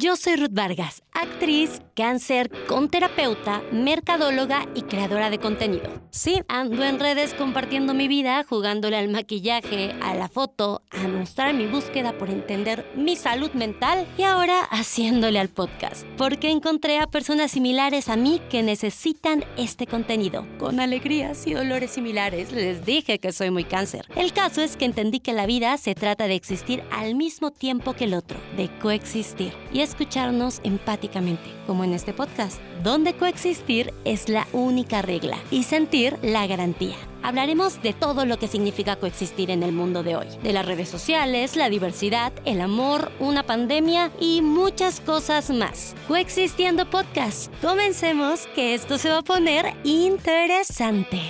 Yo soy Ruth Vargas, actriz, cáncer, conterapeuta, mercadóloga y creadora de contenido. Sí, ando en redes compartiendo mi vida, jugándole al maquillaje, a la foto, a mostrar mi búsqueda por entender mi salud mental y ahora haciéndole al podcast, porque encontré a personas similares a mí que necesitan este contenido, con alegrías y dolores similares. Les dije que soy muy cáncer. El caso es que entendí que la vida se trata de existir al mismo tiempo que el otro, de coexistir. Y escucharnos empáticamente, como en este podcast, donde coexistir es la única regla y sentir la garantía. Hablaremos de todo lo que significa coexistir en el mundo de hoy, de las redes sociales, la diversidad, el amor, una pandemia y muchas cosas más. Coexistiendo Podcast. Comencemos que esto se va a poner interesante.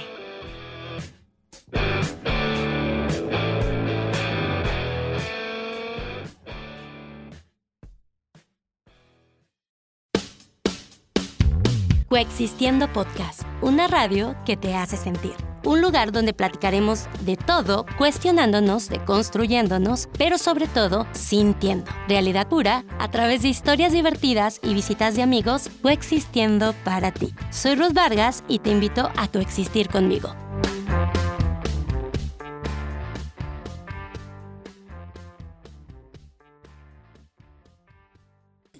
Coexistiendo Podcast, una radio que te hace sentir. Un lugar donde platicaremos de todo, cuestionándonos, deconstruyéndonos, pero sobre todo sintiendo. Realidad pura a través de historias divertidas y visitas de amigos coexistiendo para ti. Soy Ruth Vargas y te invito a coexistir conmigo.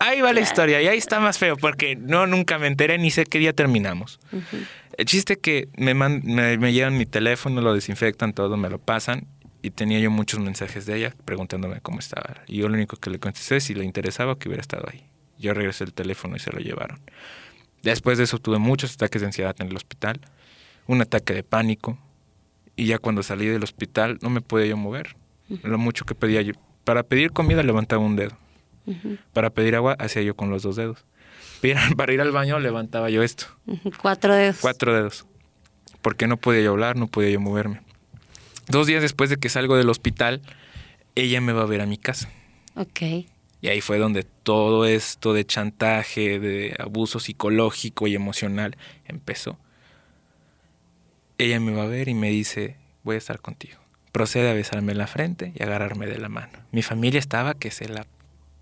Ahí va la historia y ahí está más feo porque no nunca me enteré ni sé qué día terminamos. El chiste que me, me, llevan mi teléfono, lo desinfectan todo, me lo pasan y tenía yo muchos mensajes de ella preguntándome cómo estaba. Y yo lo único que le contesté es si le interesaba que hubiera estado ahí. Yo regresé el teléfono y se lo llevaron. Después de eso tuve muchos ataques de ansiedad en el hospital, un ataque de pánico y ya cuando salí del hospital no me podía yo mover. Lo mucho que pedía yo. Para pedir comida levantaba un dedo para pedir agua hacía yo con los dos dedos. Para ir al baño levantaba yo esto. Cuatro dedos. Cuatro dedos. Porque no podía yo hablar, no podía yo moverme. Dos días después de que salgo del hospital, ella me va a ver a mi casa. Ok. Y ahí fue donde todo esto de chantaje, de abuso psicológico y emocional empezó. Ella me va a ver y me dice, voy a estar contigo. Procede a besarme en la frente y agarrarme de la mano. Mi familia estaba que se la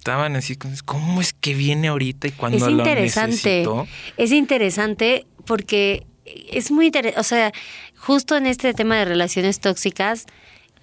estaban así, ¿cómo es que viene ahorita y cuando es interesante, lo Es interesante porque es muy interesante, o sea, justo en este tema de relaciones tóxicas,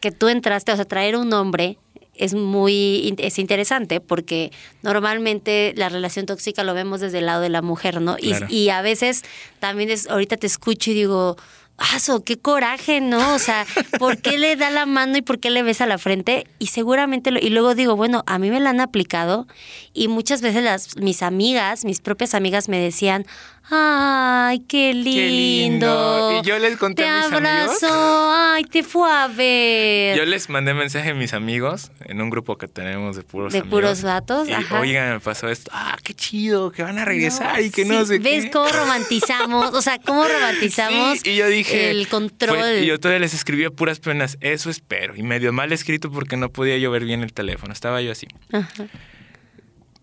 que tú entraste, o sea, traer un hombre es muy es interesante porque normalmente la relación tóxica lo vemos desde el lado de la mujer, ¿no? Y, y a veces también es, ahorita te escucho y digo, ¡Aso! ¡Qué coraje, ¿no? O sea, ¿por qué le da la mano y por qué le besa la frente? Y seguramente, lo, y luego digo, bueno, a mí me la han aplicado y muchas veces las, mis amigas, mis propias amigas me decían, Ay, qué lindo. Y yo les conté a mis amigos. Ay, te fue a ver. Yo les mandé mensaje a mis amigos en un grupo que tenemos de puros De puros datos. Oigan, me pasó esto. Ah, qué chido, que van a regresar y que no sé ¿Ves cómo romantizamos? O sea, cómo romantizamos y yo dije, el control. y yo todavía les escribía puras penas. Eso espero. Y medio mal escrito porque no podía yo ver bien el teléfono. Estaba yo así. Ajá.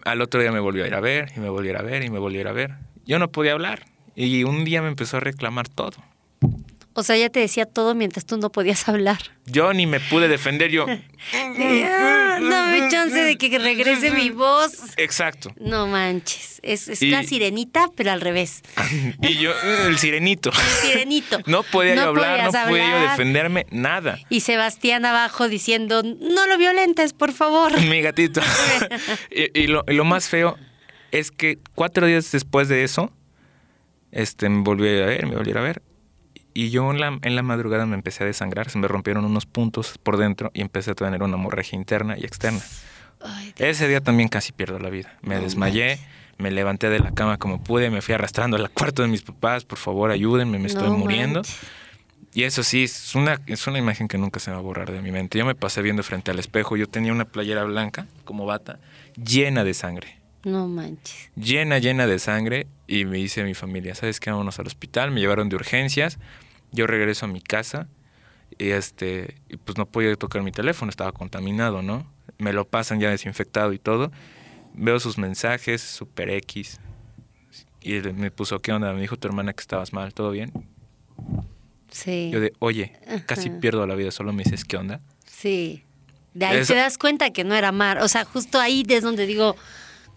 Al otro día me volvió a ir a ver y me volvió a ir a ver y me volvió a ir a ver yo no podía hablar. Y un día me empezó a reclamar todo. O sea, ella te decía todo mientras tú no podías hablar. Yo ni me pude defender, yo. Dame chance de que regrese mi voz. Exacto. No manches. Es, la sirenita, pero al revés. y yo, el sirenito. El sirenito. No podía yo hablar, no podía yo defenderme, nada. Y Sebastián abajo diciendo, no lo violentes, por favor. Mi gatito. y, lo, y lo más feo es que cuatro días después de eso, este, me volví a ver, me volví a ver. Y yo en la, en la madrugada me empecé a desangrar, se me rompieron unos puntos por dentro y empecé a tener una hemorragia interna y externa. Ese día también casi pierdo la vida. Me desmayé, me levanté de la cama como pude, me fui arrastrando al cuarto de mis papás, por favor ayúdenme, me estoy muriendo. Y eso sí, es una, es una imagen que nunca se va a borrar de mi mente. Yo me pasé viendo frente al espejo, yo tenía una playera blanca como bata, llena de sangre. No manches. Llena, llena de sangre. Y me dice mi familia, ¿sabes qué? Vámonos al hospital. Me llevaron de urgencias. Yo regreso a mi casa. Y este, pues no podía tocar mi teléfono, estaba contaminado, ¿no? Me lo pasan ya desinfectado y todo. Veo sus mensajes, super X. Y me puso, ¿qué onda? Me dijo tu hermana que estabas mal, ¿todo bien? Sí. Yo de, oye, casi pierdo la vida, solo me dices, ¿qué onda? Sí. De ahí te das cuenta que no era mar. O sea, justo ahí es donde digo,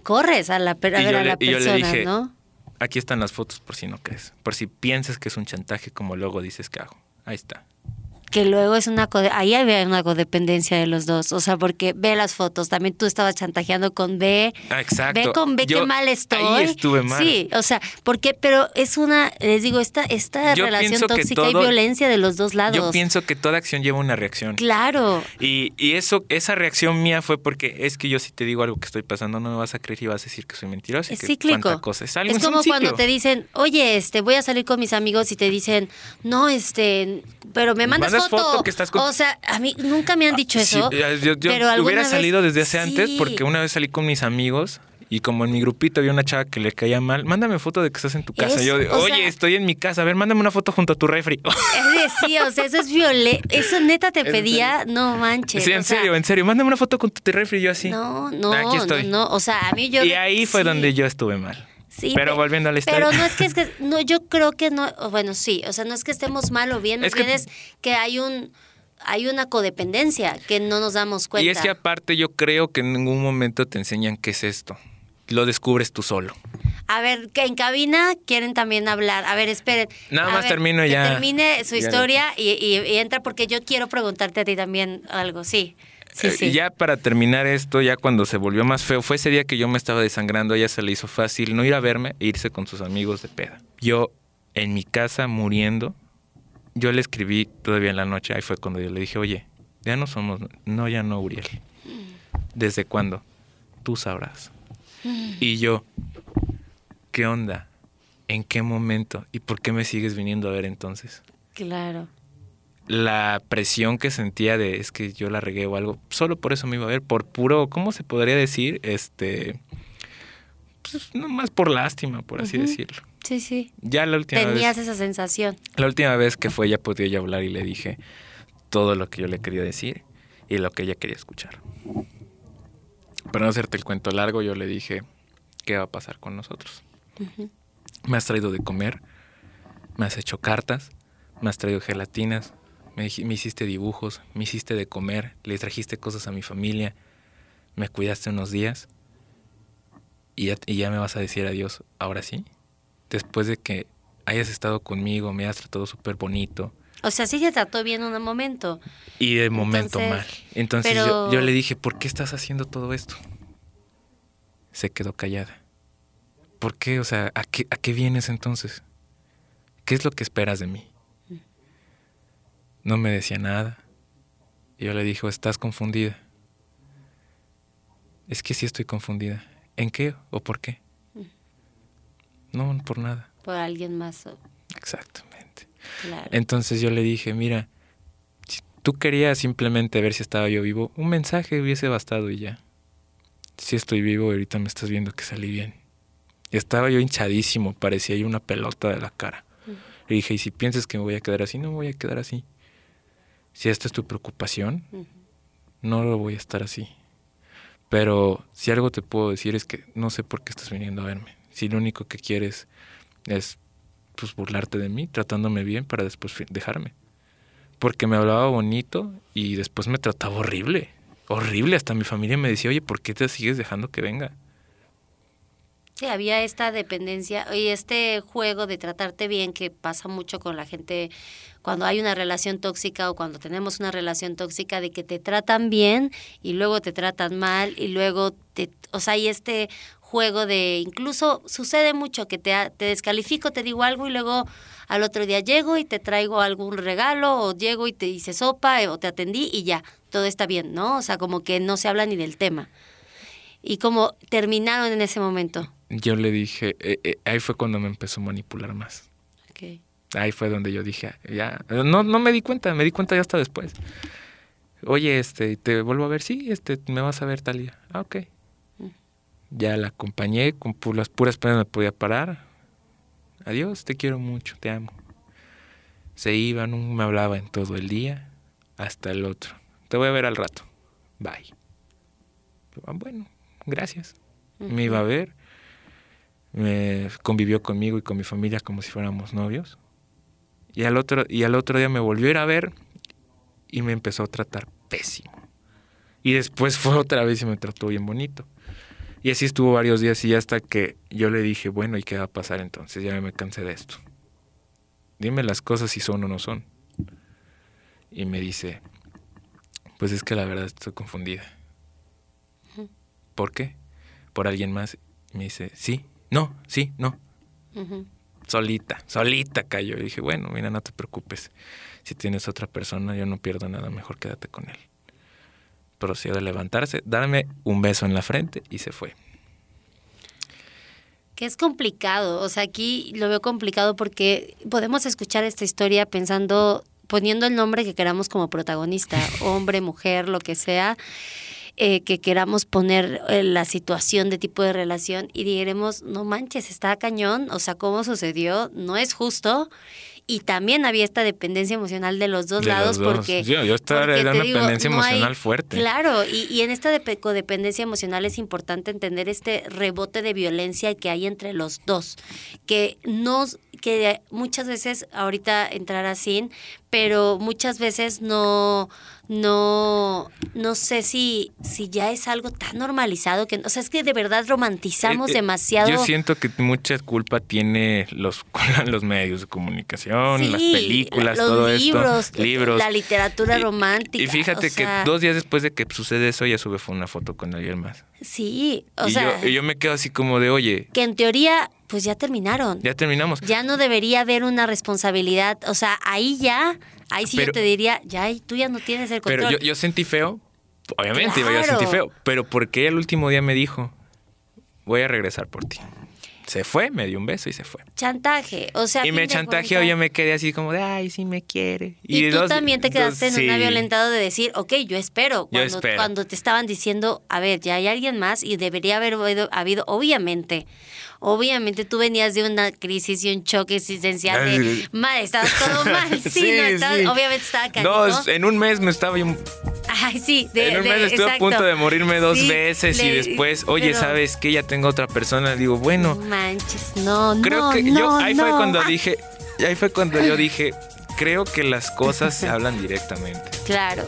corres a la, a ver a la persona, dije, ¿no? Aquí están las fotos por si no crees. Por si piensas que es un chantaje como luego dices que hago. Ahí está. Que luego es una code- ahí había una codependencia de los dos, o sea, porque ve las fotos, también tú estabas chantajeando con B, Ah, exacto. ve con B Yo qué mal estoy. ahí estuve mal. Sí, o sea, porque, pero es una, les digo, esta, esta Yo relación tóxica y todo- violencia de los dos lados. Yo pienso que toda acción lleva una reacción. Claro, Y, y eso, esa reacción mía fue porque es que yo si te digo algo que estoy pasando, no me vas a creer y vas a decir que soy mentiroso. y es que cíclico. cosa. Es, algo, Es es un como cuando te dicen, oye, este, voy a salir con mis amigos y te dicen, no, este, pero me mandas, mandas foto. foto que estás con- O sea, a mí nunca me han dicho Sí, eso. yo yo pero hubiera vez- salido desde hace Sí. antes porque una vez salí con mis amigos y como en mi grupito había una chava que le caía mal, mándame foto de que estás en tu casa. Es- yo, oye, sea- estoy en mi casa, a ver, mándame una foto junto a tu refri. Es decir, o sea, eso es violencia. Eso neta te ¿En pedía, no manches. sí, o en sea, serio, en serio, mándame una foto con tu refri yo así. No, no, Aquí estoy. no, no. O sea, a mí yo. y ahí fue sí, donde yo estuve mal. Sí, pero pe- volviendo a la historia. Pero no es que es que. No, yo creo que no. o Bueno, sí. O sea, no es que estemos mal o bien. Es que- bien es que hay un. Hay una codependencia que no nos damos cuenta. Y es que aparte yo creo que en ningún momento te enseñan qué es esto. Lo descubres tú solo. A ver, que en cabina quieren también hablar. A ver, esperen. Nada A más ver, termino que ya. termine su Ya. historia y, y- y entra porque yo quiero preguntarte a ti también algo. Sí. Sí, Eh, sí. Y ya para terminar esto, ya cuando se volvió más feo, fue ese día que yo me estaba desangrando, a ella se le hizo fácil no ir a verme e irse con sus amigos de peda. Yo en mi casa muriendo, yo le escribí todavía en la noche, ahí fue cuando yo le dije, oye, ya no somos, no, ya no, Uriel. ¿Desde cuándo? Tú sabrás. Y yo, ¿qué onda? ¿En qué momento? ¿Y por qué me sigues viniendo a ver entonces? Claro. La presión que sentía de es que yo la regué o algo, solo por eso me iba a ver, por puro, ¿cómo se podría decir? Este, pues nomás por lástima, por así decirlo. Sí, sí. Ya la última Tenías vez, esa sensación. la última vez que fue ya podía yo hablar y le dije todo lo que yo le quería decir y lo que ella quería escuchar. Para no hacerte el cuento largo, yo le dije, ¿qué va a pasar con nosotros? Me has traído de comer, me has hecho cartas, me has traído gelatinas, me, me hiciste dibujos, me hiciste de comer, le trajiste cosas a mi familia, me cuidaste unos días y ya, y ya me vas a decir adiós, ahora sí, después de que hayas estado conmigo, me has tratado súper bonito O sea, sí te trató bien un momento. y de momento Entonces, mal. Entonces pero- yo, yo le dije, ¿por qué estás haciendo todo esto? Se quedó callada. ¿Por qué? O sea, ¿a qué, ¿a qué vienes entonces? ¿Qué es lo que esperas de mí? No me decía nada. Y yo le dije, estás confundida. Es que sí estoy confundida. ¿En qué o por qué? No, por nada. Por alguien más. o- Exactamente. Claro. Entonces yo le dije, mira, si tú querías simplemente ver si estaba yo vivo, un mensaje hubiese bastado y ya. Si estoy vivo, ahorita me estás viendo que salí bien. Y estaba yo hinchadísimo, parecía yo una pelota de la cara. Le dije, y si piensas que me voy a quedar así, no me voy a quedar así. Si esta es tu preocupación, no lo voy a estar así. Pero si algo te puedo decir es que no sé por qué estás viniendo a verme. Si lo único que quieres es pues burlarte de mí, tratándome bien para después dejarme. Porque me hablaba bonito y después me trataba horrible. Horrible. Hasta mi familia me decía, oye, ¿por qué te sigues dejando que venga? Sí, había esta dependencia y este juego de tratarte bien que pasa mucho con la gente cuando hay una relación tóxica o cuando tenemos una relación tóxica de que te tratan bien y luego te tratan mal y luego te, o sea, hay este juego de incluso sucede mucho que te, te descalifico, te digo algo y luego al otro día llego y te traigo algún regalo o llego y te hice sopa o te atendí y ya, todo está bien, ¿no? O sea, como que no se habla ni del tema. Y como terminaron en ese momento. Yo le dije, eh, eh, ahí fue cuando me empezó a manipular más. Ahí fue donde yo dije, "Ah, ya, no, no me di cuenta, me di cuenta ya hasta después. Oye, este, te vuelvo a ver, sí, este, me vas a ver tal día. Ah, ok. Ya la acompañé, con pu- las puras penas me podía parar. Adiós, te quiero mucho, te amo. Se iba, no me hablaba en todo el día, hasta el otro. Te voy a ver al rato. Bye. "Ah, bueno, gracias. Me iba a ver, me convivió conmigo y con mi familia como si fuéramos novios. Y al otro, y al otro día me volvió a ir a ver y me empezó a tratar pésimo. Y después fue otra vez y me trató bien bonito. Y así estuvo varios días y hasta que yo le dije, bueno, ¿y qué va a pasar entonces? Ya me cansé de esto. Dime las cosas si son o no son. Y me dice, pues es que la verdad estoy confundida. ¿Por qué? ¿Por alguien más? Y me dice, sí, no, sí, no. Solita, solita cayó. Y dije, bueno, mira, no te preocupes. Si tienes otra persona, yo no pierdo nada, mejor quédate con él. Procedió a levantarse, darme un beso en la frente y se fue. Que es complicado, o sea, aquí lo veo complicado porque podemos escuchar esta historia pensando, poniendo el nombre que queramos como protagonista, hombre, mujer, lo que sea, eh, que queramos poner eh, la situación de tipo de relación y diremos, no manches, está cañón, o sea, ¿cómo sucedió? No es justo y también había esta dependencia emocional de los dos lados porque yo, yo estaba en una dependencia emocional fuerte. Claro y, y en esta codependencia emocional es importante entender este rebote de violencia que hay entre los dos que nos que muchas veces ahorita entrará sin pero muchas veces no no no sé si si ya es algo tan normalizado que o sea es que de verdad romantizamos eh, eh, demasiado. yo siento que mucha culpa tiene los los medios de comunicación las películas los todo libros, esto libros. la literatura romántica y fíjate que dos días después de que sucede eso ya sube una foto con alguien más. Sí o y sea yo, yo me quedo así como de oye que en teoría pues ya terminaron. Ya terminamos. Ya no debería haber una responsabilidad. O sea, ahí ya, ahí sí yo te diría, ya tú ya no tienes el control. Pero yo, yo sentí feo, obviamente yo sentí feo, pero porque el último día me dijo, voy a regresar por ti. Se fue, me dio un beso y se fue. Chantaje, o sea. Y me chantajeó, yo me quedé así como de, ay, sí me quiere. Y, tú también te quedaste en una violentado de decir, ok, yo espero. Cuando, yo espero. cuando te estaban diciendo, a ver, ya hay alguien más y debería haber habido, obviamente, obviamente tú venías de una crisis y un choque existencial de, madre, estaba todo mal. Sí, no, obviamente estaba cayendo. No, en un mes me estaba yo... Ay, sí. De, en un mes estuve a punto de morirme dos veces y después, oye, ¿sabes qué? Ya tengo otra persona. Digo, bueno. Manches, no, creo no, que no, yo, ahí no. fue cuando dije, ahí fue cuando yo dije, creo que las cosas se hablan directamente. Claro.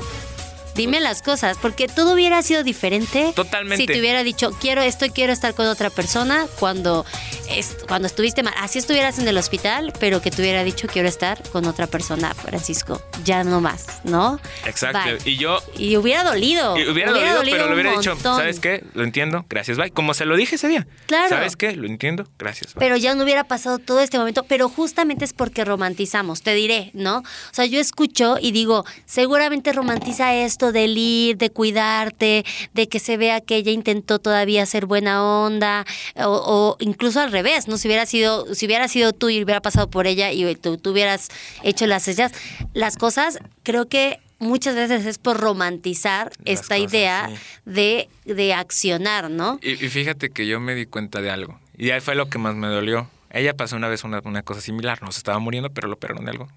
Dime las cosas, porque todo hubiera sido diferente. Totalmente. Si te hubiera dicho, quiero esto y quiero estar con otra persona cuando, es, cuando estuviste mal. Así estuvieras en el hospital, pero que te hubiera dicho, quiero estar con otra persona, Francisco. Ya no más, ¿no? Exacto. Bye. Y yo. Y hubiera dolido. Y hubiera, dolido, pero le hubiera dicho, montón. ¿sabes qué? Lo entiendo, gracias, bye. Como se lo dije ese día. Claro. ¿Sabes qué? Lo entiendo, gracias, bye. Pero ya no hubiera pasado todo este momento, pero justamente es porque romantizamos, te diré, ¿no? O sea, yo escucho y digo, seguramente romantiza esto del ir, de cuidarte, de que se vea que ella intentó todavía ser buena onda, o, o incluso al revés, ¿no? Si hubiera sido, si hubiera sido tú y hubiera pasado por ella y tú, tú hubieras hecho las sellas, las cosas, creo que muchas veces es por romantizar Las esta cosas, idea sí. de, de accionar, ¿no? Y, y fíjate que yo me di cuenta de algo. Y ahí fue lo que más me dolió. Ella pasó una vez una, una cosa similar. No se estaba muriendo, pero lo operaron de algo.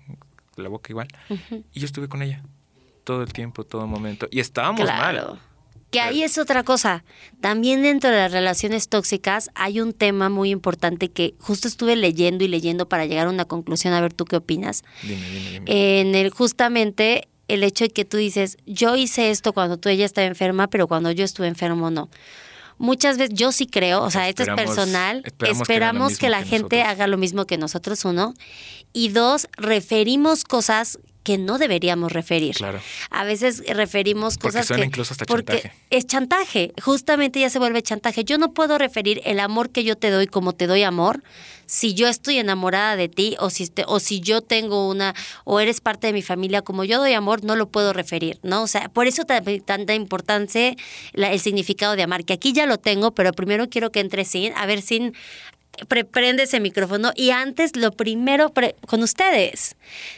La boca igual. Y yo estuve con ella. Todo el tiempo, todo momento. Y estábamos Claro. mal. Que ahí es otra cosa. También dentro de las relaciones tóxicas hay un tema muy importante que justo estuve leyendo y leyendo para llegar a una conclusión. A ver, ¿tú qué opinas? Dime, dime, dime. En el justamente el hecho de que tú dices, yo hice esto cuando tú ella estaba enferma, pero cuando yo estuve enfermo no. Muchas veces, yo sí creo, o sea, esto es personal, esperamos esperamos, que la que gente nosotros. haga lo mismo que nosotros, uno. Y dos, referimos cosas que no deberíamos referir. Claro. A veces referimos Porque cosas suena que incluso hasta porque chantaje. es chantaje, justamente ya se vuelve chantaje. Yo no puedo referir el amor que yo te doy como te doy amor si yo estoy enamorada de ti o si este- o si yo tengo una o eres parte de mi familia como yo doy amor no lo puedo referir, ¿no? O sea, por eso tan- tanta importancia la- el significado de amar, que aquí ya lo tengo, pero primero quiero que entre sin, a ver sin pre- prende ese micrófono y antes lo primero con ustedes.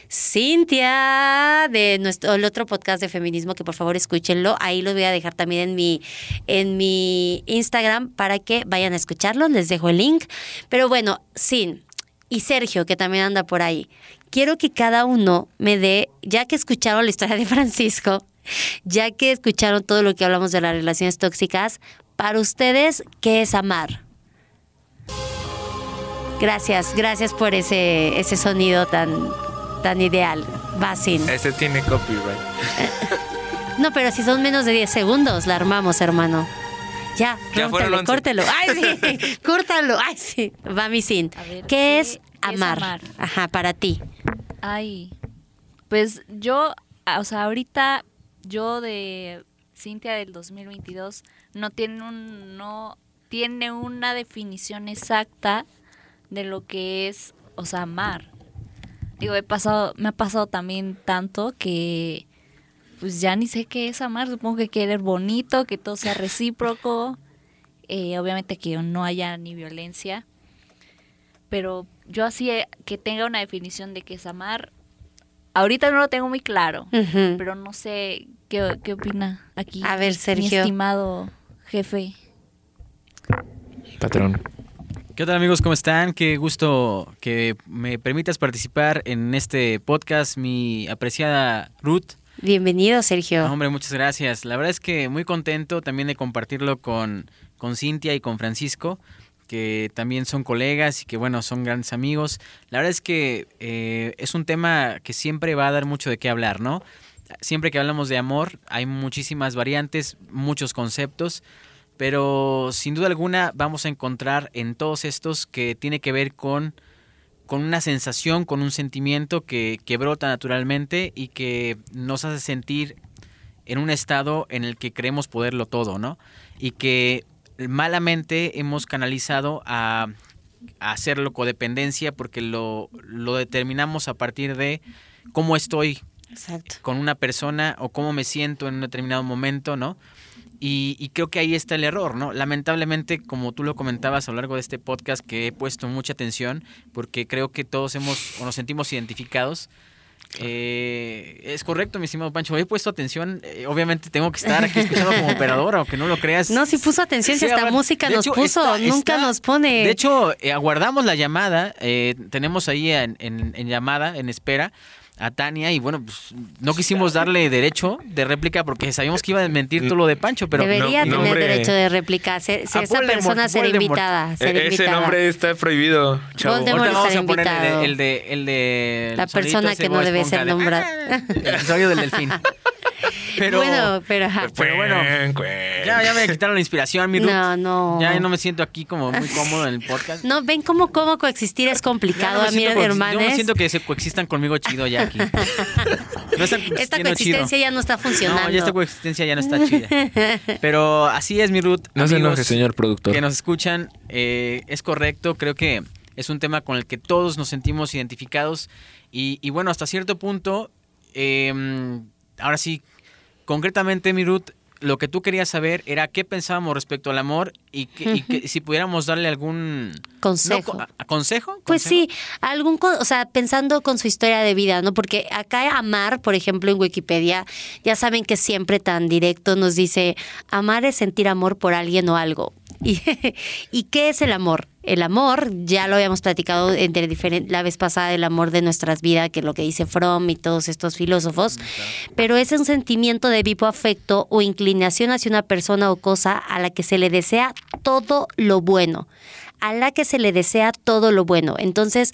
Cintia de nuestro otro podcast de feminismo que por favor escúchenlo. Ahí lo voy a dejar también en mi en mi Instagram para que vayan a escucharlo. Les dejo el link. Pero bueno Sin y Sergio que también anda por ahí. Quiero que cada uno me dé ya que escucharon la historia de Francisco ya que escucharon todo lo que hablamos de las relaciones tóxicas para ustedes qué es amar Gracias, gracias por ese, ese sonido tan, tan ideal. Va sin. Este tiene copyright. No, pero si son menos de 10 segundos, la armamos, hermano. Ya, Ya 11. córtelo. Ay, sí, córtalo. Ay, sí. Va mi sin. A ver, ¿Qué, ¿qué es es amar? amar? Ajá, para ti. Ay, pues yo, ah, o sea, ahorita yo de Cintia del 2022 no tiene un no tiene una definición exacta de lo que es, o sea, amar. Digo, he pasado, me ha pasado también tanto que pues ya ni sé qué es amar. Supongo que querer bonito, que todo sea recíproco, eh, obviamente que no haya ni violencia. Pero yo así eh, que tenga una definición de qué es amar, ahorita no lo tengo muy claro, pero no sé qué, qué opina aquí. A ver, Mi Sergio. estimado jefe. Patrón. ¿Qué tal amigos? ¿Cómo están? Qué gusto que me permitas participar en este podcast, mi apreciada Ruth. Bienvenido, Sergio. No, hombre, muchas gracias. La verdad es que muy contento también de compartirlo con, con Cintia y con Francisco, que también son colegas y que bueno, son grandes amigos. La verdad es que eh, es un tema que siempre va a dar mucho de qué hablar, ¿no? Siempre que hablamos de amor hay muchísimas variantes, muchos conceptos, pero sin duda alguna vamos a encontrar en todos estos que tiene que ver con con una sensación, con un sentimiento que, que brota naturalmente y que nos hace sentir en un estado en el que creemos poderlo todo, ¿no? Y que malamente hemos canalizado a, a hacerlo codependencia porque lo, lo determinamos a partir de cómo estoy Exacto. con una persona o cómo me siento en un determinado momento, ¿no? Y, y creo que ahí está el error, ¿no? Lamentablemente, como tú lo comentabas a lo largo de este podcast, que he puesto mucha atención, porque creo que todos hemos o nos sentimos identificados. eh, es correcto, mi estimado Pancho. He puesto atención. eh, obviamente tengo que estar aquí escuchando como operador, aunque no lo creas. No, si puso atención, si Sí, hasta música nos hecho, puso, está- nunca está- nos pone. De hecho, eh, aguardamos la llamada. eh, tenemos ahí en, en- en llamada, en espera, a Tania. Y bueno, pues no quisimos darle derecho de réplica porque sabíamos que iba a mentir todo lo de Pancho, pero Debería no- tener nombre- derecho de réplica. ser- Si A esa Voldemort, persona ser Voldemort. invitada. ser E- ese invitada. nombre está prohibido, chavo. Voldemort. Vamos a poner el de, invitado. el de, el de- el La persona que no debe ser de- nombrada. El sonido del delfín. Pero, bueno, pero ajá. pero bueno, Cuen, cuen. ya, ya me quitaron la inspiración, mi Ruth. No, no. Ya no me siento aquí como muy cómodo en el podcast. No, ven cómo, cómo coexistir es complicado, no me a mí, siento co- Yo hermanes. me siento que se coexistan conmigo chido ya aquí. No están Esta coexistencia chido. ya no está funcionando. No, ya esta coexistencia ya no está chida. Pero así es, mi Ruth. No se enoje, señor productor. Que nos escuchan, eh, es correcto. Creo que es un tema con el que todos nos sentimos identificados. Y, y bueno, hasta cierto punto, eh, ahora sí, concretamente, mi Ruth, lo que tú querías saber era qué pensábamos respecto al amor y, que, y que si pudiéramos darle algún Consejo. No, a- ¿Consejo? Pues ¿Consejo? sí, algún, o sea, pensando con su historia de vida, ¿no? Porque acá amar, por ejemplo, en Wikipedia, ya saben que siempre tan directo nos dice, amar es sentir amor por alguien o algo. ¿Y, ¿y qué es el amor? El amor, ya lo habíamos platicado entre diferen- la vez pasada, el amor de nuestras vidas, que es lo que dice Fromm y todos estos filósofos, pero es un sentimiento de vivo afecto o inclinación hacia una persona o cosa a la que se le desea todo lo bueno a la que se le desea todo lo bueno. Entonces,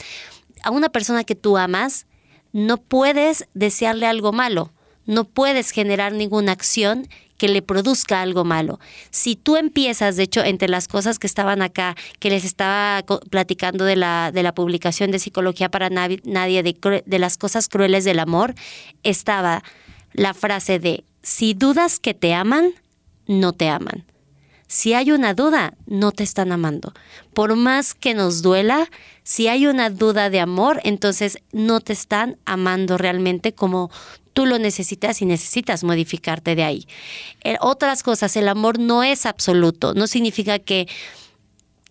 a una persona que tú amas, no puedes desearle algo malo, no puedes generar ninguna acción que le produzca algo malo. Si tú empiezas, de hecho, entre las cosas que estaban acá, que les estaba platicando de la, de la publicación de Psicología para Nadie, de, de las cosas crueles del amor, estaba la frase de, si dudas que te aman, no te aman. Si hay una duda, no te están amando. Por más que nos duela, si hay una duda de amor, entonces no te están amando realmente como tú lo necesitas y necesitas modificarte de ahí. Eh, otras cosas, el amor no es absoluto, no significa que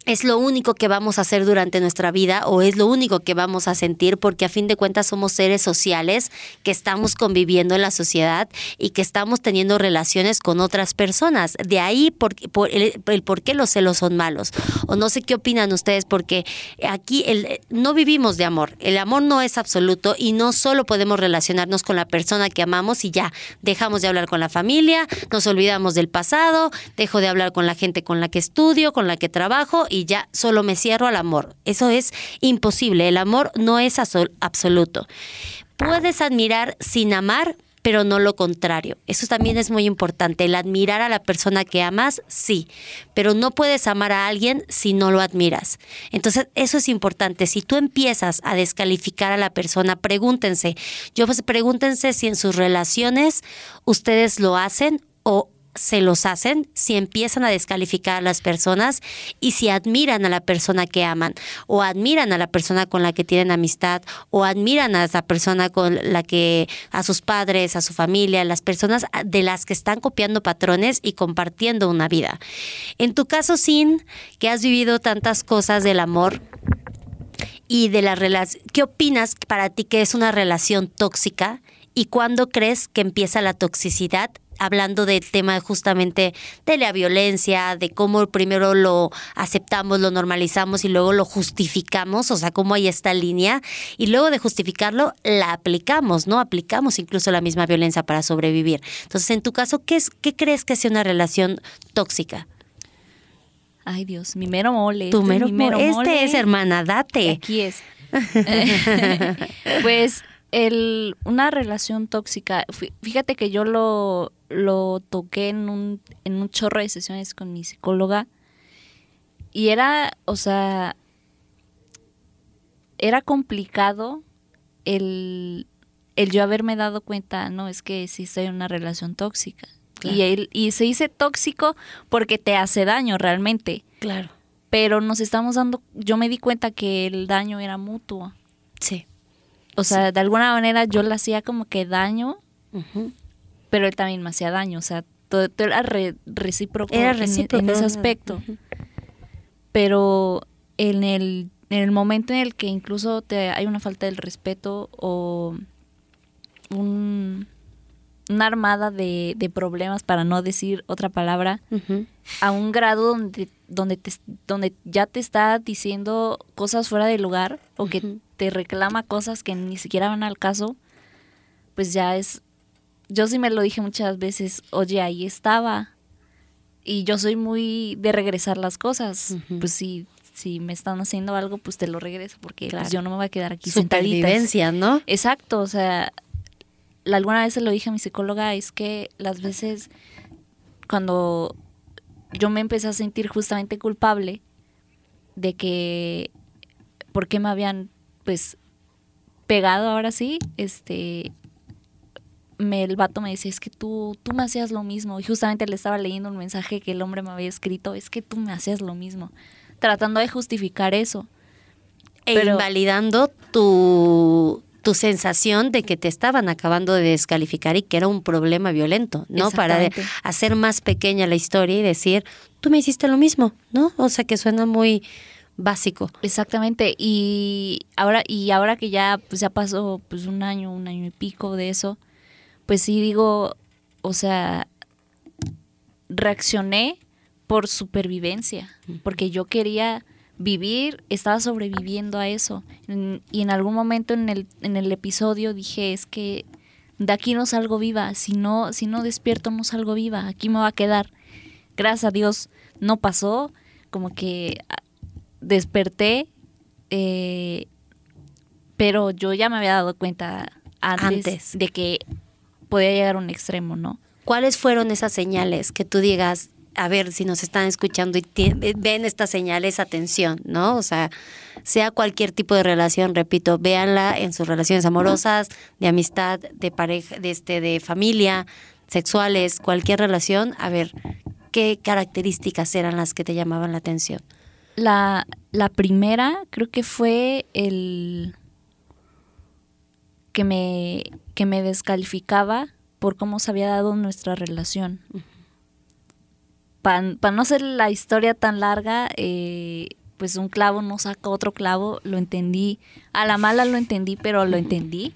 es lo único que vamos a hacer durante nuestra vida o es lo único que vamos a sentir porque a fin de cuentas somos seres sociales que estamos conviviendo en la sociedad y que estamos teniendo relaciones con otras personas. De ahí por, por el, el por qué los celos son malos. O no sé qué opinan ustedes porque aquí el, no vivimos de amor. El amor no es absoluto y no solo podemos relacionarnos con la persona que amamos y ya dejamos de hablar con la familia, nos olvidamos del pasado, dejo de hablar con la gente con la que estudio, con la que trabajo ya solo me cierro al amor. Eso es imposible. El amor no es absoluto. Puedes admirar sin amar, pero no lo contrario. Eso también es muy importante. El admirar a la persona que amas, sí, pero no puedes amar a alguien si no lo admiras. Entonces, eso es importante. Si tú empiezas a descalificar a la persona, pregúntense, yo pues pregúntense si en sus relaciones ustedes lo hacen o se los hacen si empiezan a descalificar a las personas y si admiran a la persona que aman o admiran a la persona con la que tienen amistad o admiran a esa persona con la que a sus padres, a su familia, las personas de las que están copiando patrones y compartiendo una vida. En tu caso, Sin, que has vivido tantas cosas del amor, y de la relación, ¿qué opinas para ti que es una relación tóxica y cuándo crees que empieza la toxicidad hablando del tema justamente de la violencia, de cómo primero lo aceptamos, lo normalizamos y luego lo justificamos, o sea, cómo hay esta línea, y luego de justificarlo, la aplicamos, ¿no? Aplicamos incluso la misma violencia para sobrevivir. Entonces, en tu caso, ¿qué, es, qué crees que sea una relación tóxica? Ay, Dios, mi mero mole. Tu este mero, es mi mero este mole. es, hermana, date. Aquí es. pues el, una relación tóxica, fí- fíjate que yo lo, lo toqué en un, en un chorro de sesiones con mi psicóloga y era, o sea, era complicado el, el yo haberme dado cuenta, no, es que sí estoy en una relación tóxica. Claro. Y, el- y se dice tóxico porque te hace daño realmente Claro. pero nos estamos dando, yo me di cuenta que el daño era mutuo. Sí. O sea, de alguna manera yo le hacía como que daño. Pero él también me hacía daño. O sea, todo, todo era re- recíproco, Era en- recíproco. en, ese aspecto. Pero en el, en el momento en el que incluso te, hay una falta del respeto o un, una armada de, de problemas, para no decir otra palabra, Ujú. a un grado donde, donde, te, donde ya te está diciendo cosas fuera de lugar o que Ujú. te reclama cosas que ni siquiera van al caso, pues ya es... Yo sí me lo dije muchas veces, oye, ahí estaba. Y yo soy muy de regresar las cosas. Pues si, si me están haciendo algo, pues te lo regreso, porque pues, yo no me voy a quedar aquí. Supervivencia, ¿no? Exacto, o sea, la- alguna vez se lo dije a mi psicóloga, es que las veces cuando yo me empecé a sentir justamente culpable de que por qué me habían pues pegado ahora sí, este me, el vato me decía, es que tú, tú me hacías lo mismo. Y justamente le estaba leyendo un mensaje que el hombre me había escrito, es que tú me hacías lo mismo. Tratando de justificar eso. E Pero- invalidando tu, tu sensación de que te estaban acabando de descalificar y que era un problema violento, ¿no? Para hacer más pequeña la historia y decir, tú me hiciste lo mismo, ¿no? O sea, que suena muy básico. Exactamente. Y ahora, y ahora que ya, pues ya pasó pues un año, un año y pico de eso, pues sí digo, o sea, reaccioné por supervivencia, porque yo quería vivir, estaba sobreviviendo a eso. Y en algún momento en el, en el episodio dije, es que de aquí no salgo viva, si no, si no despierto no salgo viva, aquí me va a quedar. Gracias a Dios no pasó, como que ah, desperté, eh, pero yo ya me había dado cuenta antes, Antes. de que podía llegar a un extremo, ¿no? ¿Cuáles fueron esas señales que tú digas, a ver si nos están escuchando y ti- ven estas señales, atención, ¿no? O sea, sea cualquier tipo de relación, repito, véanla en sus relaciones amorosas, de amistad, de pareja, de este, de familia, sexuales, cualquier relación, a ver qué características eran las que te llamaban la atención. La, la primera creo que fue el que me, que me descalificaba por cómo se había dado nuestra relación. Para no hacer la historia tan larga, eh, pues un clavo no saca otro clavo, lo entendí. A la mala lo entendí, pero lo entendí.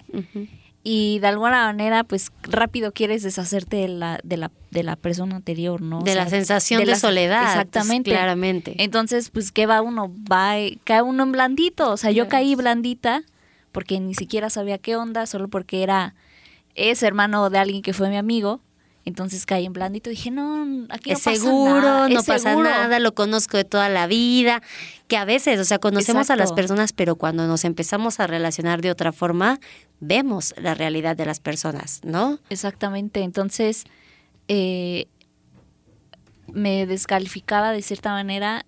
Y de alguna manera, pues rápido quieres deshacerte de la, de la, de la persona anterior, ¿no? O de la sensación de, la- soledad. pues, Exactamente. claramente. Entonces, pues, ¿qué va uno? Va, eh, cae uno en blandito. O sea, yo caí blandita porque ni siquiera sabía qué onda, solo porque era, es hermano de alguien que fue mi amigo. Entonces caí en blandito y dije, no, aquí no es pasa seguro, nada. no es pasa seguro". nada, lo conozco de toda la vida, que a veces, o sea, conocemos a las personas, pero cuando nos empezamos a relacionar de otra forma, vemos la realidad de las personas, ¿no? Exactamente. Entonces, eh, me descalificaba de cierta manera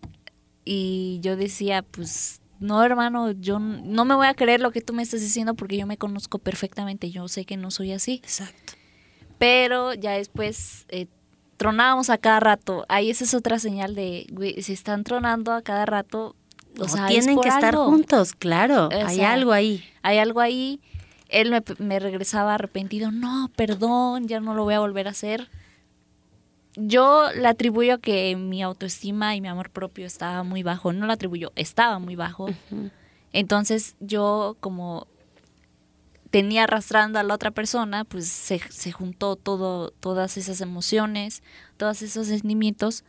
y yo decía, pues, no, hermano, yo no me voy a creer lo que tú me estás diciendo porque yo me conozco perfectamente. Yo sé que no soy así. Exacto. Pero ya después eh, tronábamos a cada rato. Ahí esa es otra señal de, güey, si están tronando a cada rato, o No sea, tienen que estar juntos, claro, O hay algo ahí. Hay algo ahí. Él me, me regresaba arrepentido. No, perdón, ya no lo voy a volver a hacer. Yo le atribuyo que mi autoestima y mi amor propio estaba muy bajo. No lo atribuyo, estaba muy bajo. Entonces yo como tenía arrastrando a la otra persona, pues se, se juntó todo, todas esas emociones, todos esos sentimientos.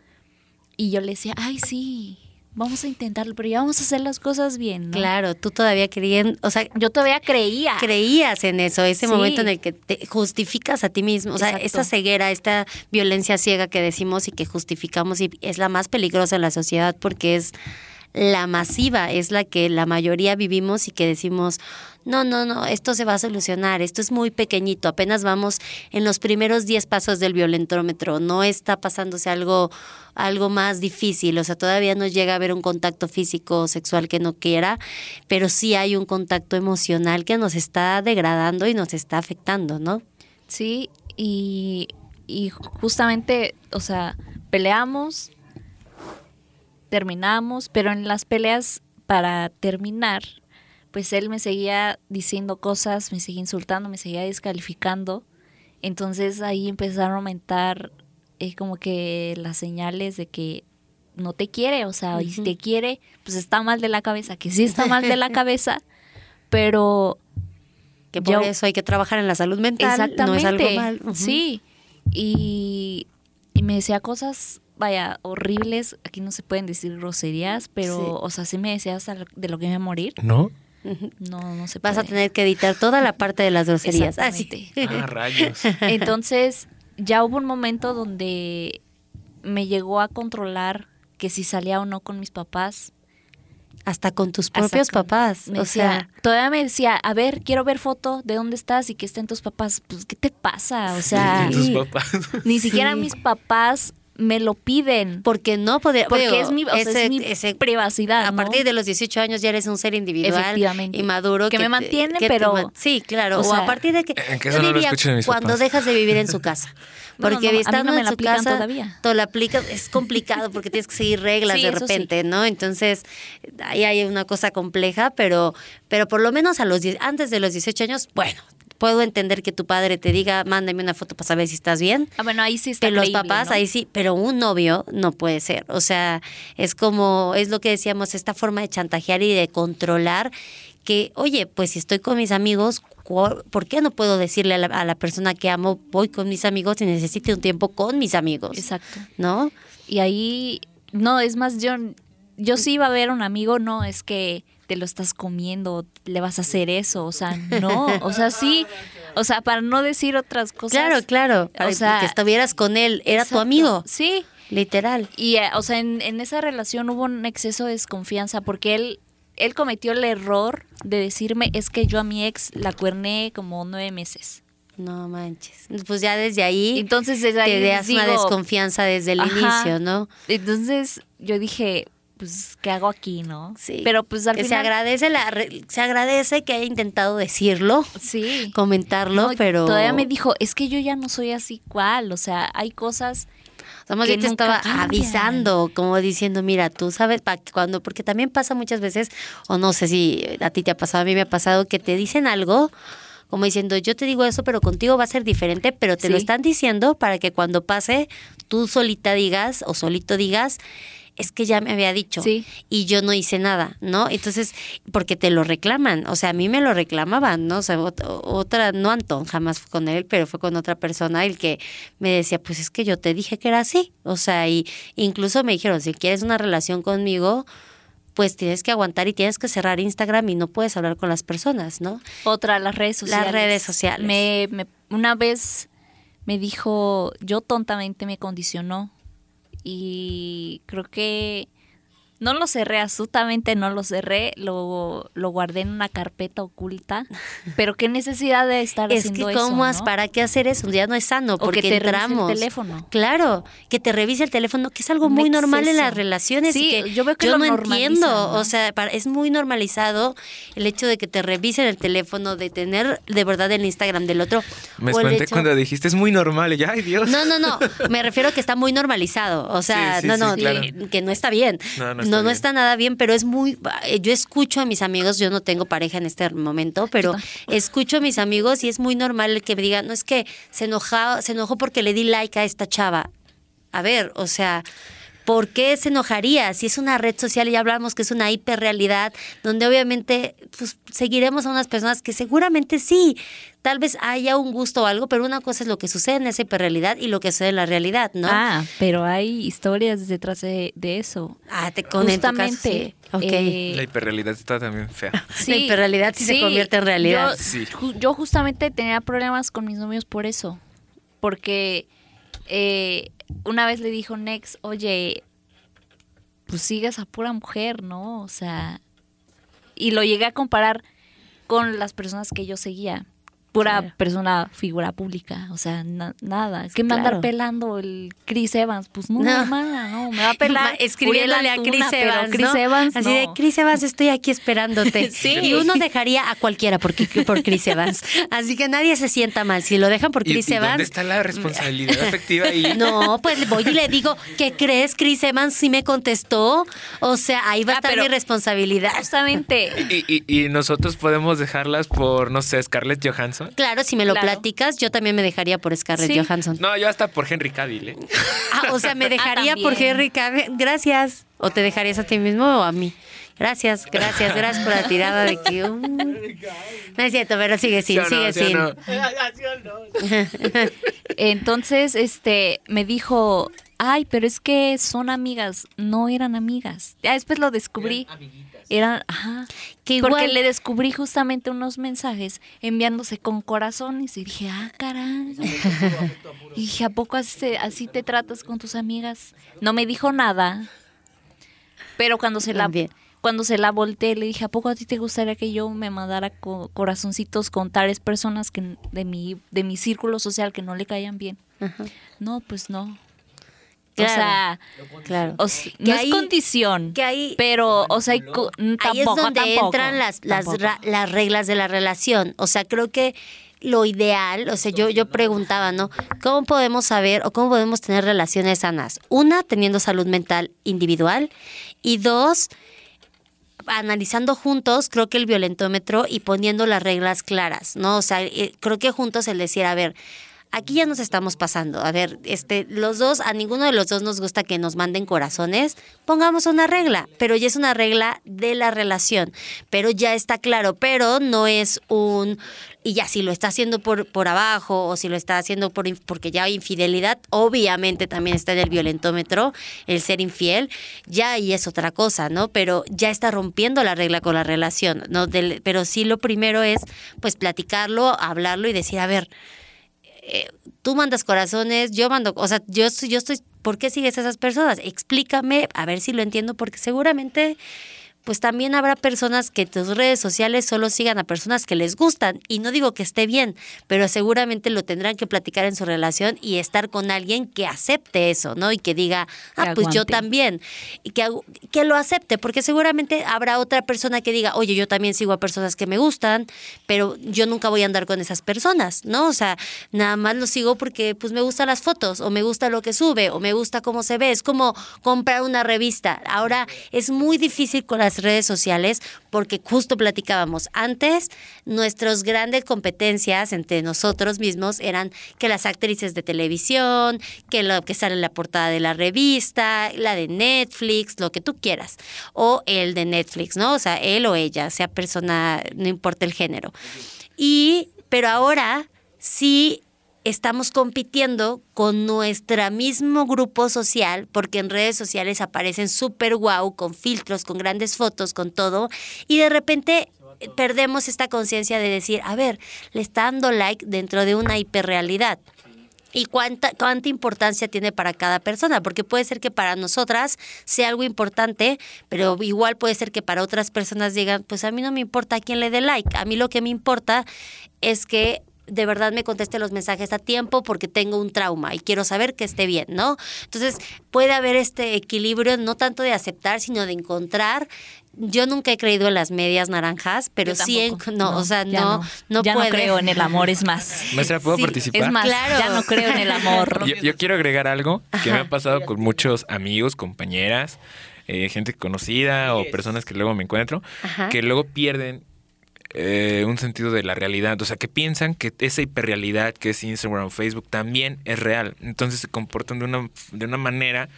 Y yo le decía, ay, sí, vamos a intentarlo, pero ya vamos a hacer las cosas bien. ¿no? Claro, tú todavía creían, o sea, Yo todavía creía. creías en eso, ese Sí. momento en el que te justificas a ti mismo, o sea, Exacto. esta ceguera, esta violencia ciega que decimos y que justificamos y es la más peligrosa en la sociedad porque es la masiva, es la que la mayoría vivimos y que decimos, no, no, no, esto se va a solucionar, esto es muy pequeñito, apenas vamos en los primeros 10 pasos del violentómetro, no está pasándose algo algo más difícil, o sea, todavía no llega a haber un contacto físico o sexual que no quiera, pero sí hay un contacto emocional que nos está degradando y nos está afectando, ¿no? Sí, y, y justamente, o sea, peleamos, terminamos, pero en las peleas para terminar, pues él me seguía diciendo cosas, me seguía insultando, me seguía descalificando. Entonces ahí empezaron a aumentar eh, como que las señales de que no te quiere, o sea, y si te quiere, pues está mal de la cabeza, que sí está mal de la cabeza, pero Que por Yo- eso hay que trabajar en la salud mental, Exactamente. no es algo mal. Sí. Y, y me decía cosas, vaya, horribles. Aquí no se pueden decir groserías, pero, Sí. o sea, sí me decía hasta lo- de lo que me iba a morir. ¿No? No, no se Vas a puede. tener que editar toda la parte de las groserías. Ah, sí. Exactamente. Ah, rayos. Entonces, ya hubo un momento donde me llegó a controlar que si salía o no con mis papás. Hasta con tus propios con- papás. Me o decía, sea, todavía me decía, a ver, quiero ver foto de dónde estás y que estén tus papás. Pues, ¿qué te pasa? O sea, Tus Sí. papás. ni siquiera Sí. mis papás me lo piden. porque no poder, Porque digo, es mi, o sea, ese- es mi ese- privacidad. A ¿no? partir de los 18 años ya eres un ser individual y maduro. Que me te- mantiene, que te pero- sí, claro. o O, sea, a partir de que... En que yo eso no lo diría escuchen de mis cuando papás. dejas de vivir en su casa. Porque no, a mí estando no me en la su casa, todavía. todo la aplica, es complicado porque tienes que seguir reglas Sí, de sí. repente, ¿no? Entonces, ahí hay una cosa compleja, pero, pero por lo menos a los die- antes de los 18 años, bueno, puedo entender que tu padre te diga, mándame una foto para saber si estás bien. Ah, bueno, ahí sí está Que los papás, ¿no? ahí sí, pero un novio no puede ser. O sea, es como, es lo que decíamos, esta forma de chantajear y de controlar que, oye, pues si estoy con mis amigos, ¿por qué no puedo decirle a la, a la persona que amo, voy con mis amigos y necesito un tiempo con mis amigos? Exacto. ¿No? Y ahí, no, es más, yo, yo sí iba a ver a un amigo, no, es que te lo estás comiendo, le vas a hacer eso, o sea, no, o sea, sí, o sea, para no decir otras cosas. Claro, claro. o Para sea, que estuvieras con él, era tu amigo, Sí, literal. y, eh, o sea, en, en esa relación hubo un exceso de desconfianza porque él, él cometió el error de decirme, es que yo a mi ex la cuerné como nueve meses. No manches. Pues ya desde ahí Entonces, desde ahí te das una digo, desconfianza desde el Ajá. inicio, ¿no? Entonces yo dije, pues, ¿qué hago aquí, no? Sí. Pero pues al Que se final... agradece la re- se agradece que haya intentado decirlo, Sí. comentarlo, No, pero Todavía me dijo, es que yo ya no soy así cual, o sea, hay cosas... O sea, más que bien te estaba cambian. avisando, como diciendo, mira, tú sabes para que cuando, porque también pasa muchas veces, o no sé si a ti te ha pasado, a mí me ha pasado que te dicen algo, como diciendo, yo te digo eso, pero contigo va a ser diferente, pero te lo están diciendo para que cuando pase, tú solita digas o solito digas, es que ya me había dicho Sí. y yo no hice nada, ¿no? Entonces, porque te lo reclaman, o sea, a mí me lo reclamaban, ¿no? O sea, ot- otra, no Antón, jamás fue con él, pero fue con otra persona el que me decía, pues es que yo te dije que era así, o sea, y incluso me dijeron, si quieres una relación conmigo, pues tienes que aguantar y tienes que cerrar Instagram y no puedes hablar con las personas, ¿no? Otra, las redes sociales. redes sociales. Me, me- una vez me dijo, yo tontamente me condicionó y creo que no lo cerré, absolutamente no lo cerré, lo, lo guardé en una carpeta oculta. Pero qué necesidad de estar Es haciendo que eso. cómo ¿no? para qué hacer eso, ya no es sano O porque que te entramos. el teléfono. Claro, que te revise el teléfono, que es algo muy normal en las relaciones Sí, y que yo veo que lo no entiendo, ¿no? o sea, para- es muy normalizado el hecho de que te revisen el teléfono, de tener de verdad el Instagram del otro. Me espanté hecho- cuando dijiste es muy normal. Y yo, ay Dios. No, no, no. Me refiero a que está muy normalizado. O sea, Sí, sí, no, sí, no, claro. que, no está bien. No, no no, está no bien. está nada bien, pero es muy. eh, Yo escucho a mis amigos, yo no tengo pareja en este momento, pero escucho a mis amigos y es muy normal que me digan, no es que se enojó, se enojó porque le di like a esta chava. A ver, o sea. ¿Por qué se enojaría? Si es una red social y ya hablamos que es una hiperrealidad, donde obviamente pues, seguiremos a unas personas que seguramente sí, tal vez haya un gusto o algo, pero una cosa es lo que sucede en esa hiperrealidad y lo que sucede en la realidad, ¿no? Ah, pero hay historias detrás de, de eso. Ah, te con en tu caso, Justamente. sí. Ok. eh, La hiperrealidad está también fea. La hiperrealidad sí se convierte en realidad. Yo, Sí. ju- yo justamente tenía problemas con mis novios por eso. Porque eh, una vez le dijo Nex, oye, pues sigues a pura mujer, ¿no? O sea, y lo llegué a comparar con las personas que yo seguía. Pura Claro. persona, figura pública, o sea, na- nada. ¿Qué me va a Claro. andar pelando el Chris Evans? Pues no, No. hermana, no, me va a pelar. Escribiéndole a Chris Evans, Chris ¿no? Evans, Así de. Chris Evans, estoy aquí esperándote. Sí. Y uno dejaría a cualquiera por, por Chris Evans. Así que nadie se sienta mal. Si lo dejan por ¿Y, Chris y Evans. dónde está la responsabilidad afectiva ahí? No, pues voy y le digo, ¿qué crees? Chris Evans sí me contestó. O sea, ahí va a Ah, estar pero- mi responsabilidad. Justamente, Y, y- y nosotros podemos dejarlas por, no sé, Scarlett Johansson. Claro, si me lo Claro. platicas, yo también me dejaría por Scarlett Sí. Johansson. No, yo hasta por Henry Cavill. ¿eh? Ah, o sea, me dejaría por. Henry Cavill. Gracias. ¿O te dejarías a ti mismo o a mí? Gracias, gracias, gracias por la tirada de que... um, No es cierto, pero sigue ¿Sí sin, no? sigue ¿Sí sin. no? Entonces, este, me dijo, ay, pero es que son amigas. No eran amigas. Ya después lo descubrí. Eran, ajá. Que Porque le descubrí justamente unos mensajes enviándose con corazones y dije, ah, caray. Y dije, ¿a poco así, te- así te tratas con tus amigas? No me dijo nada. Pero cuando se la También. cuando se la volteé, le dije, ¿a poco a ti te gustaría que yo me mandara co- corazoncitos con tales personas que de mi, de mi círculo social que no le caían bien? Ajá. No, pues no. Claro. O sea, Claro. o Que no ahí- es condición, que ahí- pero, o sea, hay co- mm, Ahí es tampoco, donde tampoco, entran las, las, tampoco. ra- las reglas de la relación. O sea, creo que lo ideal, o sea, yo, yo preguntaba, ¿no? ¿Cómo podemos saber o cómo podemos tener relaciones sanas? Una, teniendo salud mental individual y dos, analizando juntos, creo que el violentómetro y poniendo las reglas claras, ¿no? O sea, eh, creo que juntos el decir, a ver, aquí ya nos estamos pasando. A ver, este, los dos, a ninguno de los dos nos gusta que nos manden corazones. Pongamos una regla, pero ya es una regla de la relación. Pero ya está claro, pero no es un. Y ya, si lo está haciendo por, por abajo o si lo está haciendo por, porque ya hay infidelidad, obviamente también está en el violentómetro el ser infiel, ya ahí es otra cosa, ¿no? Pero ya está rompiendo la regla con la relación, ¿no? Del- pero sí lo primero es, pues, platicarlo, hablarlo y decir, a ver, eh, tú mandas corazones, yo mando, o sea, yo yo estoy, ¿por qué sigues a esas personas? Explícame, a ver si lo entiendo, porque seguramente, pues también habrá personas que tus redes sociales solo sigan a personas que les gustan. Y no digo que esté bien, pero seguramente lo tendrán que platicar en su relación y estar con alguien que acepte eso, ¿no? Y que diga, ah, Que pues yo también. Y que, que lo acepte, porque seguramente habrá otra persona que diga, oye, yo también sigo a personas que me gustan, pero yo nunca voy a andar con esas personas, ¿no? O sea, nada más lo sigo porque pues me gustan las fotos, o me gusta lo que sube, o me gusta cómo se ve. Es como comprar una revista. Ahora es muy difícil con las redes sociales porque justo platicábamos antes, nuestras grandes competencias entre nosotros mismos eran que las actrices de televisión, que lo que sale en la portada de la revista, la de Netflix, lo que tú quieras, o el de Netflix, ¿no? O sea, él o ella, sea persona, no importa el género. Y, pero ahora sí estamos compitiendo con nuestro mismo grupo social, porque en redes sociales aparecen súper guau, con filtros, con grandes fotos, con todo, y de repente perdemos esta conciencia de decir, a ver, le está dando like dentro de una hiperrealidad. y cuánta, cuánta importancia tiene para cada persona, porque puede ser que para nosotras sea algo importante, pero igual puede ser que para otras personas digan, pues a mí no me importa a quién le dé like, a mí lo que me importa es que de verdad me conteste los mensajes a tiempo porque tengo un trauma y quiero saber que esté bien, ¿no? Entonces puede haber este equilibrio no tanto de aceptar, sino de encontrar. Yo nunca he creído en las medias naranjas, pero Yo sí, en- tampoco. no, o sea, ya no, no, ya puede. no creo en el amor, es más. Maestra, ¿puedo Sí, participar? Es más, Claro. ya no creo en el amor. Yo, yo quiero agregar algo que me ha pasado con muchos amigos, compañeras, eh, gente conocida o personas que luego me encuentro, Ajá. que luego pierden eh, un sentido de la realidad. O sea, que piensan que esa hiperrealidad que es Instagram o Facebook también es real. Entonces se comportan de una, de una manera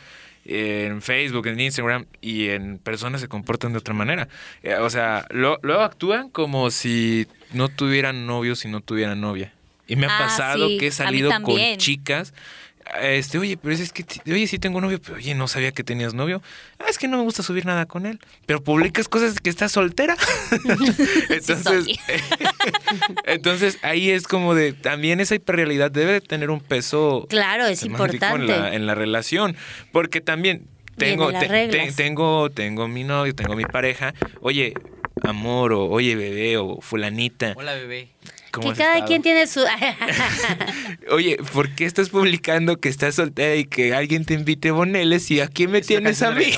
eh, en Facebook, en Instagram y en personas se comportan de otra manera. Eh, o sea, lo- luego actúan como si no tuvieran novio, si no tuvieran novia. Y me ha Ah, pasado sí, que he salido con chicas. Este, oye, pero es que, oye, sí tengo novio, pero oye, no sabía que tenías novio. Ah, es que no me gusta subir nada con él. Pero publicas cosas que estás soltera. entonces, entonces ahí es como de, también esa hiperrealidad debe de tener un peso Claro, es importante. En la, en la relación. Porque también tengo, te- te- tengo, tengo mi novio, tengo mi pareja. Oye, amor, o oye, bebé, o fulanita. Hola, bebé. ¿Cómo Que has cada estado? quien tiene su... Oye, ¿por qué estás publicando que estás soltera y que alguien te invite boneles y a quién me Es tienes a mí?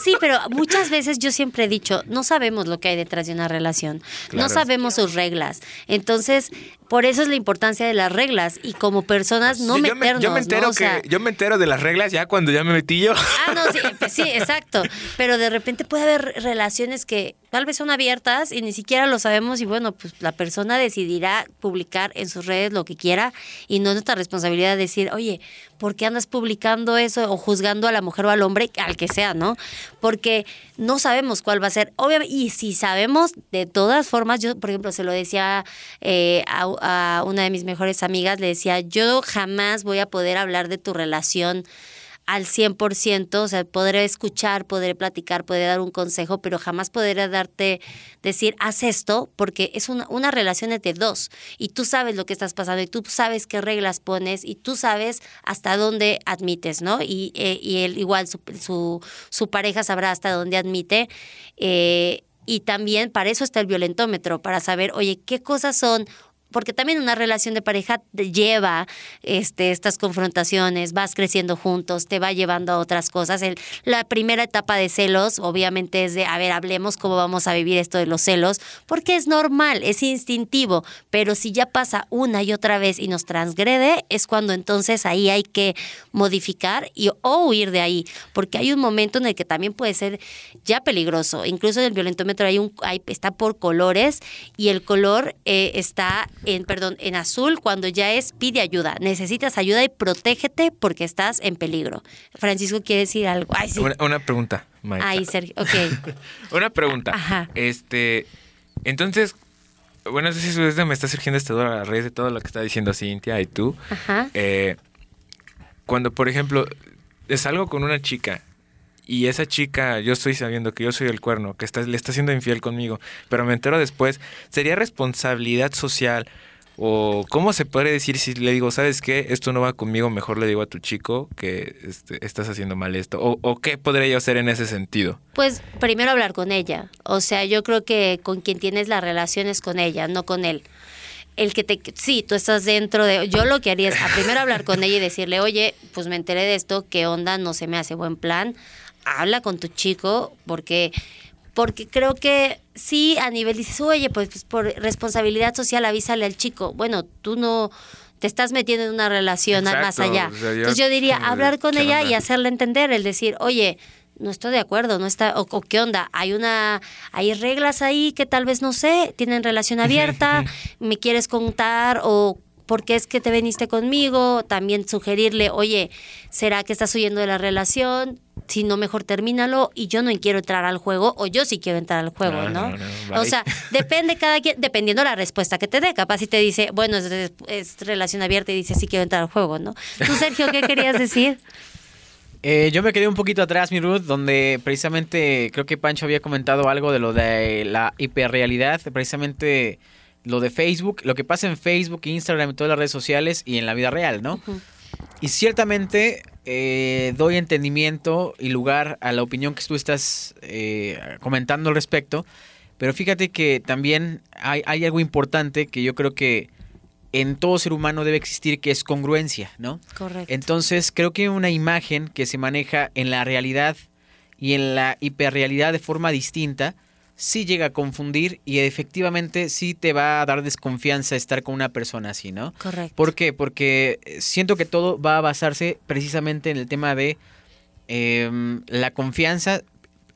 Sí, pero muchas veces yo siempre he dicho, no sabemos lo que hay detrás de una relación, Claro. no sabemos sus reglas. Entonces, por eso es la importancia de las reglas y como personas no Sí, yo, me, yo me entero ¿no? O que sea, yo me entero de las reglas ya cuando ya me metí yo. Ah, no, sí, pues sí, exacto. Pero de repente puede haber relaciones que tal vez son abiertas y ni siquiera lo sabemos y bueno, pues la persona decidirá publicar en sus redes lo que quiera y no es nuestra responsabilidad decir, oye, ¿por qué andas publicando eso o juzgando a la mujer o al hombre, al que sea, ¿no? Porque no sabemos cuál va a ser. Obviamente, y si sabemos, de todas formas, yo, por ejemplo, se lo decía eh, a, a una de mis mejores amigas, le decía, yo jamás voy a poder hablar de tu relación al 100%, o sea, podré escuchar, podré platicar, podré dar un consejo, pero jamás podré darte, decir, haz esto, porque es una, una relación entre dos, y tú sabes lo que estás pasando, y tú sabes qué reglas pones, y tú sabes hasta dónde admites, ¿no? Y, eh, y él igual, su, pareja sabrá hasta dónde admite. eh, y también para eso está el violentómetro, para saber, oye, qué cosas son porque también una relación de pareja te lleva este, estas confrontaciones, vas creciendo juntos, te va llevando a otras cosas. El- la primera etapa de celos, obviamente, es de, a ver, hablemos cómo vamos a vivir esto de los celos, porque es normal, es instintivo, pero si ya pasa una y otra vez y nos transgrede, es cuando entonces ahí hay que modificar y, o huir de ahí, porque hay un momento en el que también puede ser ya peligroso. Incluso en el violentómetro hay un, hay, está por colores y el color eh, está en, perdón, en azul cuando ya es pide ayuda. Necesitas ayuda y protégete porque estás en peligro. Francisco quiere decir algo. Ay, sí. Una, una pregunta, maestra. Ay, Sergio. Ok. Una pregunta. Ajá. Este, entonces, bueno, no sé si me está surgiendo esta duda a raíz de todo lo que está diciendo Cintia y tú. Ajá. Eh, cuando, por ejemplo, salgo con una chica y esa chica, yo estoy sabiendo que yo soy el cuerno, que está, le está siendo infiel conmigo, pero me entero después, ¿sería responsabilidad social? O cómo se puede decir si le digo, ¿sabes qué? Esto no va conmigo, mejor le digo a tu chico que este, estás haciendo mal esto. O, o qué podría yo hacer en ese sentido? Pues primero hablar con ella. O sea, yo creo que con quien tienes la relación es con ella, no con él. El que te, sí, tú estás dentro de, yo lo que haría es primero hablar con ella y decirle, oye, pues me enteré de esto, ¿qué onda? No se me hace buen plan. Habla con tu chico, porque, porque creo que sí, a nivel dices, oye, pues, pues por responsabilidad social avísale al chico. Bueno, tú no te estás metiendo en una relación Exacto, más allá. o sea, yo- Entonces yo diría, hablar con ¿qué ella onda? y hacerle entender, el decir, oye, no estoy de acuerdo, no está, o, o qué onda, hay una, hay reglas ahí que tal vez no sé, tienen relación abierta, me quieres contar o por qué es que te veniste conmigo, también sugerirle, oye, ¿será que estás huyendo de la relación? Si no, mejor termínalo y yo no quiero entrar al juego o yo sí quiero entrar al juego, No, ¿no? no, no, o sea, depende cada quien, dependiendo la respuesta que te dé. Capaz si te dice, bueno, es, es relación abierta y dice, sí quiero entrar al juego, ¿no? Tú, Sergio, ¿qué querías decir? Eh, yo me quedé un poquito atrás, mi Ruth, donde precisamente creo que Pancho había comentado algo de lo de la hiperrealidad, precisamente lo de Facebook, lo que pasa en Facebook, Instagram y todas las redes sociales y en la vida real, ¿no? Y ciertamente eh, doy entendimiento y lugar a la opinión que tú estás eh, comentando al respecto, pero fíjate que también hay, hay algo importante que yo creo que en todo ser humano debe existir, que es congruencia, ¿no? Correcto. Entonces, creo que una imagen que se maneja en la realidad y en la hiperrealidad de forma distinta, sí llega a confundir y efectivamente sí te va a dar desconfianza estar con una persona así, ¿no? Correcto. ¿Por qué? Porque siento que todo va a basarse precisamente en el tema de em, la confianza,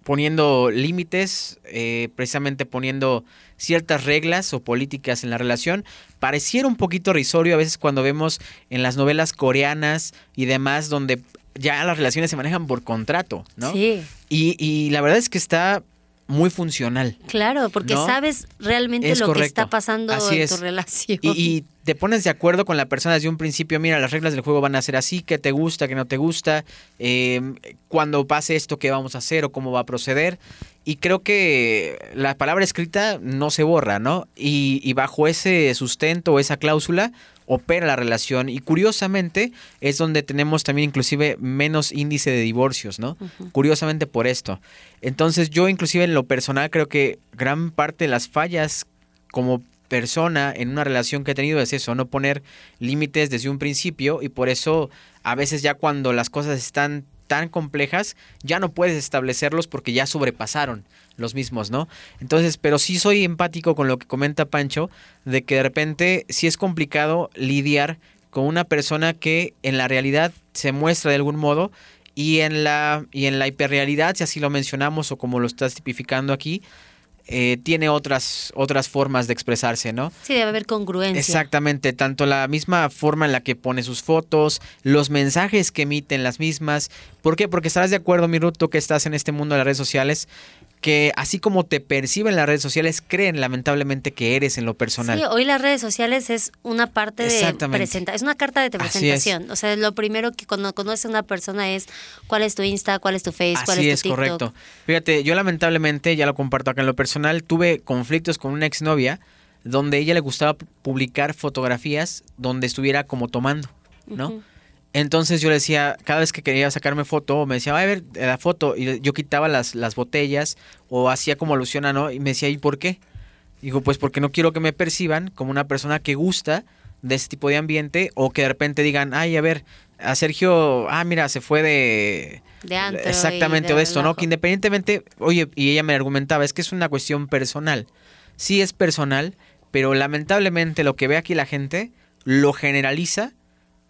poniendo límites, eh, precisamente poniendo ciertas reglas o políticas en la relación. Pareciera un poquito risorio a veces cuando vemos en las novelas coreanas y demás donde ya las relaciones se manejan por contrato, ¿no? Sí. Y, y la verdad es que está muy funcional. Claro, porque ¿No? sabes realmente Es lo que está pasando Así en es. tu relación. Y, y te pones de acuerdo con la persona desde un principio, mira, las reglas del juego van a ser así, que te gusta, que no te gusta, eh, cuando pase esto, qué vamos a hacer o cómo va a proceder. Y creo que la palabra escrita no se borra, ¿no? Y, y bajo ese sustento o esa cláusula opera la relación. Y curiosamente es donde tenemos también inclusive menos índice de divorcios, ¿no? Curiosamente por esto. Entonces yo inclusive en lo personal creo que gran parte de las fallas como persona en una relación que he tenido es eso, no poner límites desde un principio y por eso a veces ya cuando las cosas están tan complejas ya no puedes establecerlos porque ya sobrepasaron los mismos, ¿no? Entonces, pero sí soy empático con lo que comenta Pancho de que de repente sí es complicado lidiar con una persona que en la realidad se muestra de algún modo y en la y en la hiperrealidad, si así lo mencionamos o como lo estás tipificando aquí, eh, tiene otras otras formas de expresarse, ¿no? Sí, debe haber congruencia. Exactamente, tanto la misma forma en la que pone sus fotos, los mensajes que emiten las mismas. ¿Por qué? Porque estarás de acuerdo, mi Ruth, tú que estás en este mundo de las redes sociales, que así como te perciben las redes sociales, creen lamentablemente que eres en lo personal. Sí, hoy las redes sociales es una parte de presenta, es una carta de es. presentación. O sea, lo primero que cuando conoces a una persona es cuál es tu Insta, cuál es tu Face, cuál Así es es, tu TikTok. correcto. Fíjate, yo lamentablemente, ya lo comparto acá en lo personal, tuve conflictos con una exnovia donde a ella le gustaba pu- publicar fotografías donde estuviera como tomando, ¿no? Entonces yo le decía, cada vez que quería sacarme foto, me decía, "Ay, a ver la foto, y yo quitaba las, las botellas o hacía como alusión a no, y me decía, ¿y por qué? Digo, pues porque no quiero que me perciban como una persona que gusta de ese tipo de ambiente o que de repente digan, ay, a ver, a Sergio, ah, mira, se fue de... De antro Exactamente, de o de esto, ¿no? Que independientemente, oye, y ella me argumentaba, es que es una cuestión personal. Sí es personal, pero lamentablemente lo que ve aquí la gente lo generaliza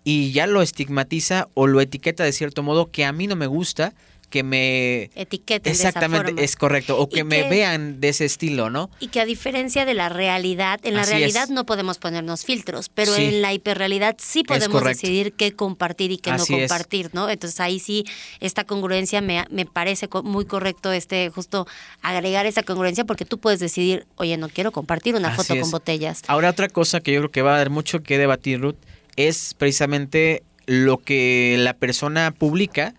y ya lo estigmatiza o lo etiqueta de cierto modo que a mí no me gusta que me... Etiqueten de esa Exactamente, forma. es correcto. O que me vean de ese estilo, ¿no? Y que a diferencia de la realidad, en la Así realidad es. no podemos ponernos filtros, pero Sí. en la hiperrealidad sí podemos decidir qué compartir y qué Así no es. compartir, ¿no? Entonces ahí sí, esta congruencia me, me parece muy correcto, este justo agregar esa congruencia porque tú puedes decidir, oye, no quiero compartir una Así foto es. con botellas. Ahora otra cosa que yo creo que va a dar mucho que debatir, Ruth, es precisamente lo que la persona publica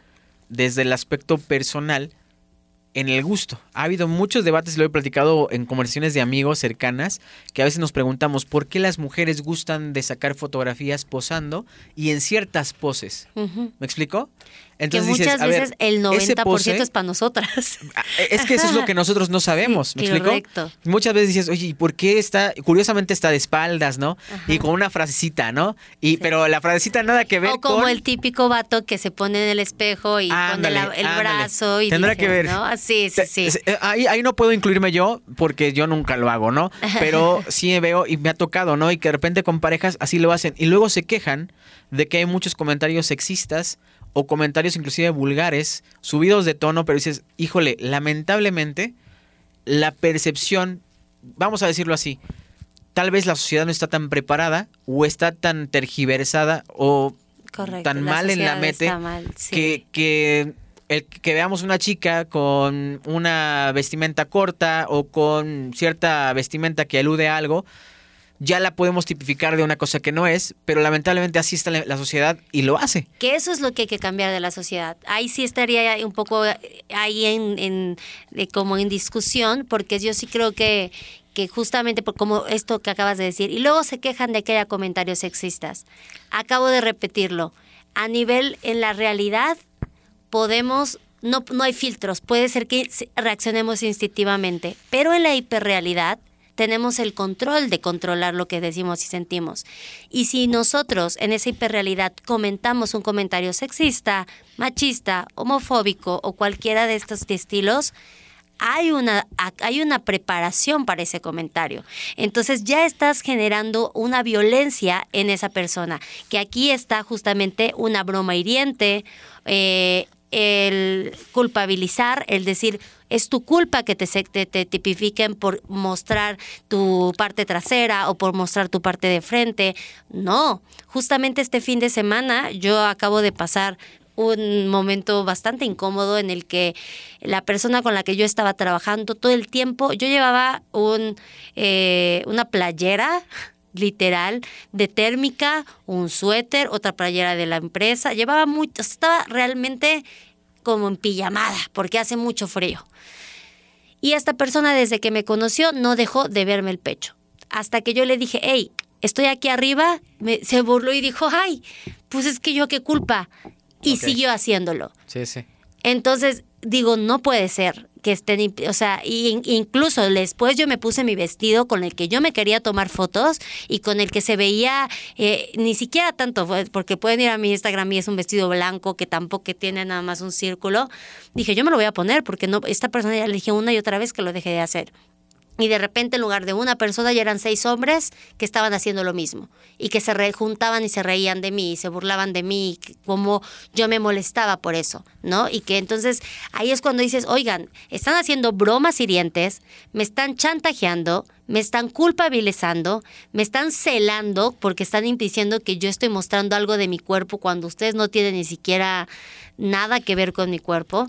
desde el aspecto personal en el gusto. Ha habido muchos debates, lo he platicado en conversaciones de amigos cercanas, que a veces nos preguntamos por qué las mujeres gustan de sacar fotografías posando y en ciertas poses. ¿Me explico? Que dices, muchas ver, veces el ese 90% pose- es para nosotras. Ah, Es que eso es lo que nosotros no sabemos, Sí, ¿me explico? correcto. Muchas veces dices, oye, ¿y por qué está? Curiosamente está de espaldas, ¿no? Y con una frasecita, ¿no? Y pero la frasecita nada que ver O como con... el típico vato que se pone en el espejo y Ándale, pone la- el ándale. brazo y Tendrá que ver. ¿no? Ah, Sí, sí, eh, Ahí, ahí no puedo incluirme yo porque yo nunca lo hago, ¿no? Pero sí veo y me ha tocado, ¿no? Y que de repente con parejas así lo hacen. Y luego se quejan de que hay muchos comentarios sexistas o comentarios inclusive vulgares, subidos de tono, pero dices, híjole, lamentablemente la percepción, vamos a decirlo así, tal vez la sociedad no está tan preparada o está tan tergiversada o Correcto, tan mal en la mente está mal, sí. que, que el que veamos una chica con una vestimenta corta o con cierta vestimenta que alude a algo, ya la podemos tipificar de una cosa que no es, pero lamentablemente así está la, la sociedad y lo hace. Que eso es lo que hay que cambiar de la sociedad. Ahí sí estaría un poco eh, ahí en, en- de como en discusión, porque yo sí creo que, que justamente por como esto que acabas de decir, y luego se quejan de que haya comentarios sexistas. Acabo de repetirlo. a nivel en la realidad podemos no, no hay filtros, puede ser que reaccionemos instintivamente, pero en la hiperrealidad tenemos el control de controlar lo que decimos y sentimos. Y si nosotros en esa hiperrealidad comentamos un comentario sexista, machista, homofóbico o cualquiera de estos estilos, hay una, hay una preparación para ese comentario. Entonces ya estás generando una violencia en esa persona, que aquí está justamente una broma hiriente, eh, el culpabilizar, el decir, es tu culpa que te, te, tipifiquen por mostrar tu parte trasera o por mostrar tu parte de frente. No, justamente este fin de semana yo acabo de pasar un momento bastante incómodo en el que la persona con la que yo estaba trabajando todo el tiempo, yo llevaba un, eh, una playera literal de térmica, un suéter, otra playera de la empresa. Llevaba mucho, estaba realmente como en pijamada porque hace mucho frío. Y esta persona desde que me conoció no dejó de verme el pecho. Hasta que yo le dije, hey, estoy aquí arriba, se burló y dijo, ay, pues es que yo qué culpa. Y siguió haciéndolo. Sí, sí. Entonces digo, no puede ser que estén, o sea, incluso después yo me puse mi vestido con el que yo me quería tomar fotos y con el que se veía eh, ni siquiera tanto, porque pueden ir a mi Instagram y es un vestido blanco que tampoco tiene nada más un círculo. Dije, yo me lo voy a poner porque no, esta persona ya le dije una y otra vez que lo dejé de hacer y de repente en lugar de una persona ya eran seis hombres que estaban haciendo lo mismo y que se juntaban y se reían de mí y se burlaban de mí como yo me molestaba por eso, ¿no? Y que entonces ahí es cuando dices, oigan, están haciendo bromas hirientes, me están chantajeando, me están culpabilizando, me están celando porque están diciendo que yo estoy mostrando algo de mi cuerpo cuando ustedes no tienen ni siquiera nada que ver con mi cuerpo.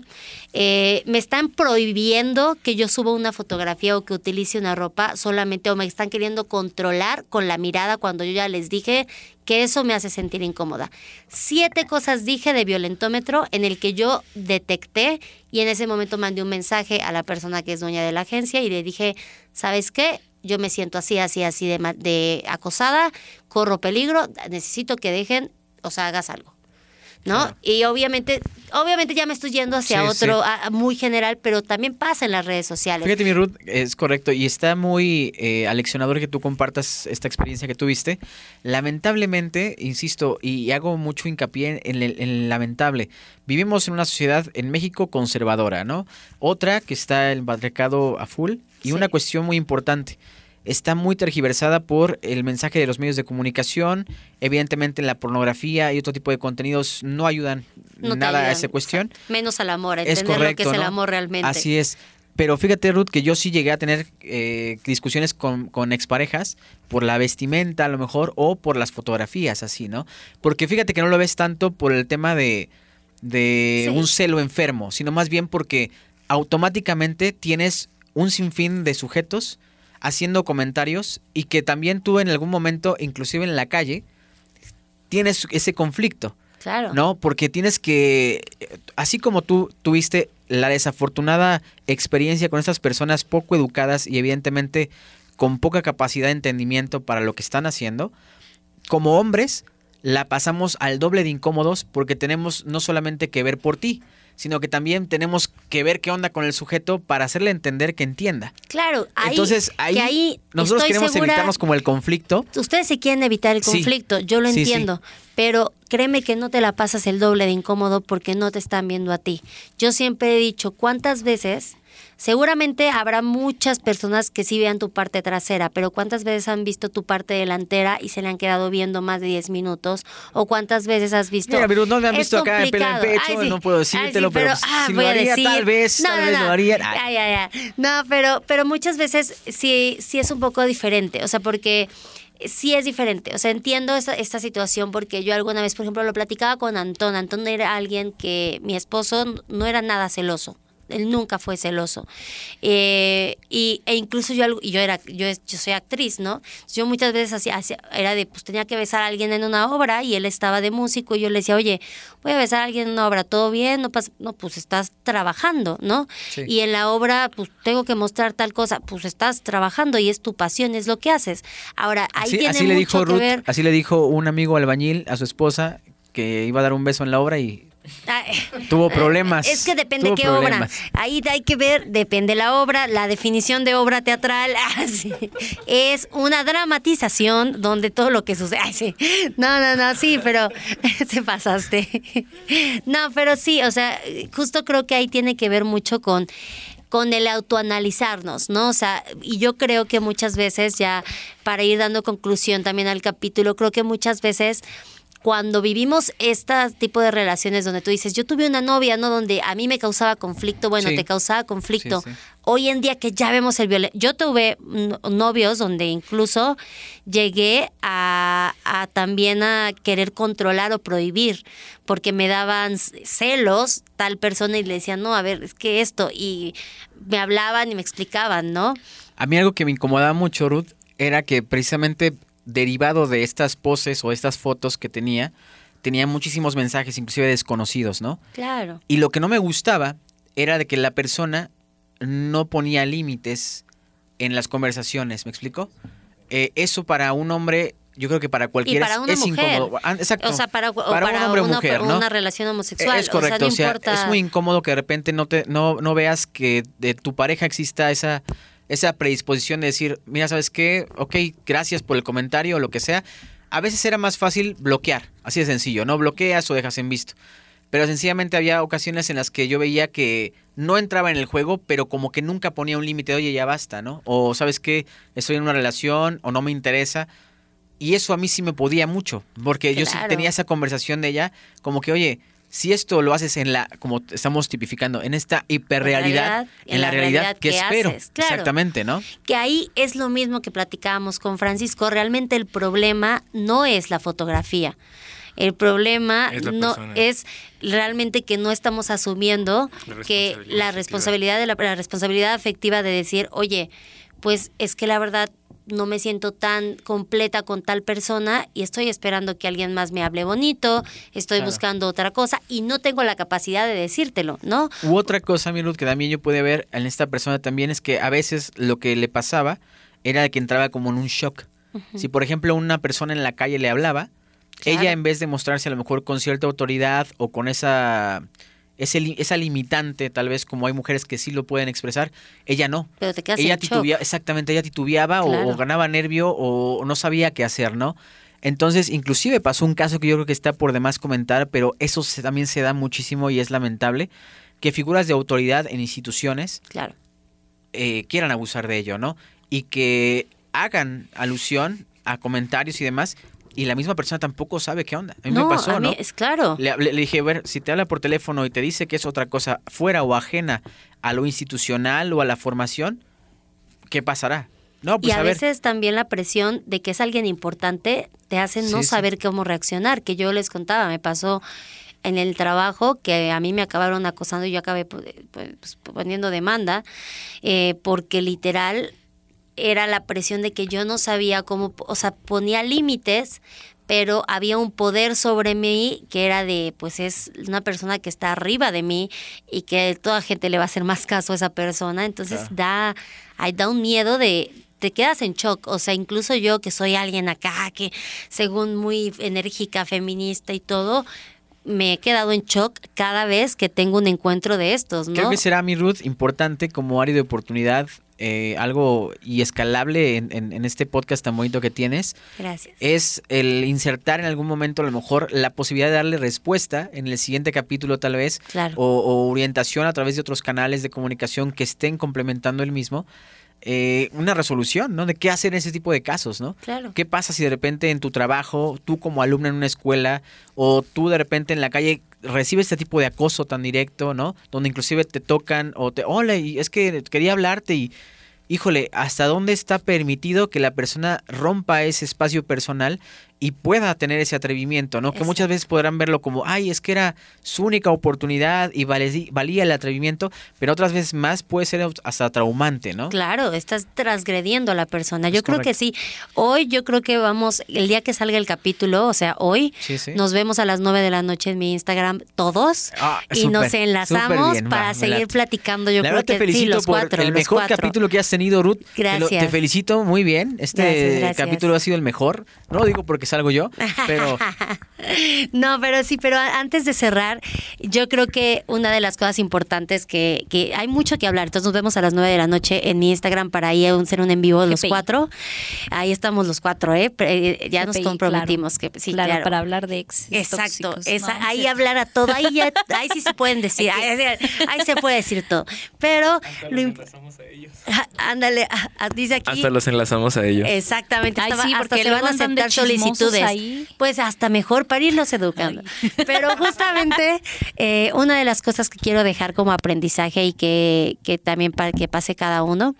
Eh, me están prohibiendo que yo suba una fotografía o que utilice una ropa solamente o me están queriendo controlar con la mirada cuando yo ya les dije que eso me hace sentir incómoda. Siete cosas dije de violentómetro en el que yo detecté y en ese momento mandé un mensaje a la persona que es dueña de la agencia y le dije, ¿sabes qué? Yo me siento así, así, así de, de acosada, corro peligro, necesito que dejen, o sea, hagas algo. ¿No? Y obviamente, obviamente ya me estoy yendo hacia otro muy general, pero también pasa en las redes sociales. Fíjate, mi Ruth, es correcto y está muy eh, aleccionador que tú compartas esta experiencia que tuviste. Lamentablemente, insisto, y hago mucho hincapié en el, lamentable, vivimos en una sociedad en México conservadora, ¿no? Otra que está el patriarcado a full y una cuestión muy importante está muy tergiversada por el mensaje de los medios de comunicación. Evidentemente la pornografía y otro tipo de contenidos no ayudan nada a esa cuestión. Menos al amor, entender lo que es el amor realmente. Así es. Pero fíjate, Ruth, que yo sí llegué a tener eh, discusiones con, con, exparejas por la vestimenta, a lo mejor, o por las fotografías, así, ¿no? Porque fíjate que no lo ves tanto por el tema de, de un celo enfermo, sino más bien porque automáticamente tienes un sinfín de sujetos haciendo comentarios y que también tú en algún momento, inclusive en la calle, tienes ese conflicto. Claro. ¿No? Porque tienes que, así como tú tuviste la desafortunada experiencia con estas personas poco educadas y evidentemente con poca capacidad de entendimiento para lo que están haciendo, como hombres la pasamos al doble de incómodos porque tenemos no solamente que ver por ti, sino que también tenemos que ver qué onda con el sujeto para hacerle entender que entienda. Claro, ahí, entonces ahí, nosotros queremos evitarnos como el conflicto. Ustedes se quieren evitar el conflicto, yo lo entiendo, pero créeme que no te la pasas el doble de incómodo porque no te están viendo a ti. Yo siempre he dicho, ¿cuántas veces Seguramente habrá muchas personas que sí vean tu parte trasera, pero ¿cuántas veces han visto tu parte delantera y se le han quedado viendo más de 10 minutos? ¿O cuántas veces has visto? Mira, pero no me han visto acá en pelo en pecho, no puedo decírtelo, pero, ah, si lo haría, tal vez, no, tal no, vez lo haría. No, pero, pero muchas veces sí, sí es un poco diferente, o sea, porque sí es diferente. O sea, entiendo esta, esta, situación porque yo alguna vez, por ejemplo, lo platicaba con Antón. Antón era alguien que mi esposo no era nada celoso él nunca fue celoso. Eh, y, e incluso yo, yo, era, yo, yo soy actriz, ¿no? Yo muchas veces hacía, era de, pues tenía que besar a alguien en una obra y él estaba de músico y yo le decía, oye, voy a besar a alguien en una obra, ¿todo bien? No, no pues estás trabajando, ¿no? Y en la obra, pues tengo que mostrar tal cosa, pues estás trabajando y es tu pasión, es lo que haces. Ahora, ahí tiene así mucho le dijo que ver. Así le dijo un amigo albañil a su esposa que iba a dar un beso en la obra y tuvo problemas. Es que depende Tuvo qué obra. Ahí hay que ver, depende la obra, la definición de obra teatral. ah, sí. Es una dramatización donde todo lo que sucede. Ay, sí. No, no, no, sí, pero se pasaste. No, pero sí, o sea, justo creo que ahí tiene que ver mucho con con el autoanalizarnos, ¿no? O sea, y yo creo que muchas veces ya para ir dando conclusión también al capítulo, creo que muchas veces cuando vivimos este tipo de relaciones donde tú dices, yo tuve una novia, ¿no? Donde a mí me causaba conflicto, bueno, Sí. te causaba conflicto. Sí, sí. Hoy en día que ya vemos el violencia, yo tuve novios donde incluso llegué a, a también a querer controlar o prohibir, porque me daban celos tal persona y le decían, no, a ver, es que esto, y me hablaban y me explicaban, ¿no? A mí algo que me incomodaba mucho, Ruth, era que precisamente derivado de estas poses o estas fotos que tenía, tenía muchísimos mensajes, inclusive desconocidos, ¿no? Claro. Y lo que no me gustaba era de que la persona no ponía límites en las conversaciones, ¿me explico? Eh, eso para un hombre, yo creo que para Y cualquiera para es, una es mujer. incómodo. Ah, Exacto. O sea, para, o Para un para hombre o una, mujer, ¿no? una relación homosexual. Es correcto, o sea, no importa. es muy incómodo que de repente no te no, no veas que de tu pareja exista esa esa predisposición de decir, mira, ¿sabes qué? Ok, gracias por el comentario o lo que sea. A veces era más fácil bloquear, así de sencillo, no bloqueas o dejas en visto. Pero sencillamente había ocasiones en las que yo veía que no entraba en el juego, pero como que nunca ponía un límite, oye, ya basta, ¿no? O sabes qué, estoy en una relación o no me interesa. Y eso a mí sí me podía mucho, porque yo sí tenía esa conversación de ella, como que, oye, si esto lo haces en la, como estamos tipificando, en esta hiperrealidad, Realidad, en la realidad, que que espero. haces, claro. Exactamente, ¿no? Que ahí es lo mismo que platicábamos con Francisco. Realmente el problema no es la fotografía. El problema Es no persona. es realmente que no estamos asumiendo La que responsabilidad la afectiva. responsabilidad de la, la responsabilidad afectiva de decir, oye, pues es que la verdad no me siento tan completa con tal persona y estoy esperando que alguien más me hable bonito, estoy Claro. buscando otra cosa y no tengo la capacidad de decírtelo, ¿no? U otra cosa, mi Ruth, que también yo pude ver en esta persona también es que a veces lo que le pasaba era que entraba como en un shock. Si, por ejemplo, una persona en la calle le hablaba, Claro. ella en vez de mostrarse a lo mejor con cierta autoridad o con esa, ese esa limitante, tal vez como hay mujeres que sí lo pueden expresar, ella no. Pero te quedas ella titubeaba, exactamente, ella titubeaba o- Claro. o, ganaba nervio o no sabía qué hacer, ¿no? Entonces, inclusive pasó un caso que yo creo que está por demás comentar, pero eso se- también se da muchísimo y es lamentable, que figuras de autoridad en instituciones Claro. eh, quieran abusar de ello, ¿no? Y que hagan alusión a comentarios y demás, y la misma persona tampoco sabe qué onda. A mí no, me pasó, a mí ¿no? es claro. Le, hablé- le dije, a ver, si te habla por teléfono y te dice que es otra cosa fuera o ajena a lo institucional o a la formación, ¿qué pasará? No, y pues a, a, ver. veces también la presión de que es alguien importante te hace no Sí, sí. saber cómo reaccionar, que yo les contaba, me pasó en el trabajo que a mí me acabaron acosando y yo acabé pues, pues, poniendo demanda eh, porque literal era la presión de que yo no sabía cómo, o sea, ponía límites, pero había un poder sobre mí que era de, pues es una persona que está arriba de mí y que toda gente le va a hacer más caso a esa persona, entonces Claro. da, da un miedo de, te quedas en shock, o sea, incluso yo que soy alguien acá, que según muy enérgica, feminista y todo, me he quedado en shock cada vez que tengo un encuentro de estos, ¿no? Creo que será, mi Ruth, importante como área de oportunidad, eh, algo y escalable en, en- en este podcast tan bonito que tienes, Gracias. es el insertar en algún momento a lo mejor la posibilidad de darle respuesta en el siguiente capítulo tal vez, Claro. o, o orientación a través de otros canales de comunicación que estén complementando el mismo, eh, una resolución, ¿no? De qué hacer en ese tipo de casos, ¿no? Claro. ¿Qué pasa si de repente en tu trabajo, tú como alumna en una escuela, o tú de repente en la calle recibes este tipo de acoso tan directo, ¿no? Donde inclusive te tocan o te, hola, y es que quería hablarte y, híjole, ¿hasta dónde está permitido que la persona rompa ese espacio personal y pueda tener ese atrevimiento, ¿no? Que muchas veces podrán verlo como, ay, es que era su única oportunidad y valía el atrevimiento, pero otras veces más puede ser hasta traumante, ¿no? Claro, estás transgrediendo a la persona. Yo Es creo que sí. Hoy yo creo que vamos, el día que salga el capítulo, o sea, hoy Sí, sí. nos vemos a las 9 de la noche en mi Instagram todos Ah, y nos enlazamos bien, para seguir platicando. Yo la creo verdad te que felicito sí, los por cuatro, el los mejor cuatro. capítulo que has tenido, Ruth. Te lo- Te, Gracias. felicito muy bien. Este Gracias, gracias. capítulo ha sido el mejor. No lo digo porque que salgo yo, pero no, pero sí, pero antes de cerrar, yo creo que una de las cosas importantes que, que hay mucho que hablar, entonces nos vemos a las 9 de la noche en mi Instagram para ahí hacer un en vivo los GPI. cuatro. Ahí estamos los cuatro, ¿eh? Pre- Ya nos comprometimos que sí, claro, claro. para hablar de ex. Exacto, tóxicos, esa- ¿no? ahí hablar a todo, ahí ya, ahí sí se pueden decir, ahí, ahí se puede decir todo. Pero lo imp- Ah, ándale, ah, dice aquí. Hasta los enlazamos a ellos. Exactamente, Ay, estaba- sí, hasta porque se van a aceptar chismosos solicitudes. ahí. Pues hasta mejor para irlos educando. Pero justamente eh, una de las cosas que quiero dejar como aprendizaje y que, que también para que pase cada uno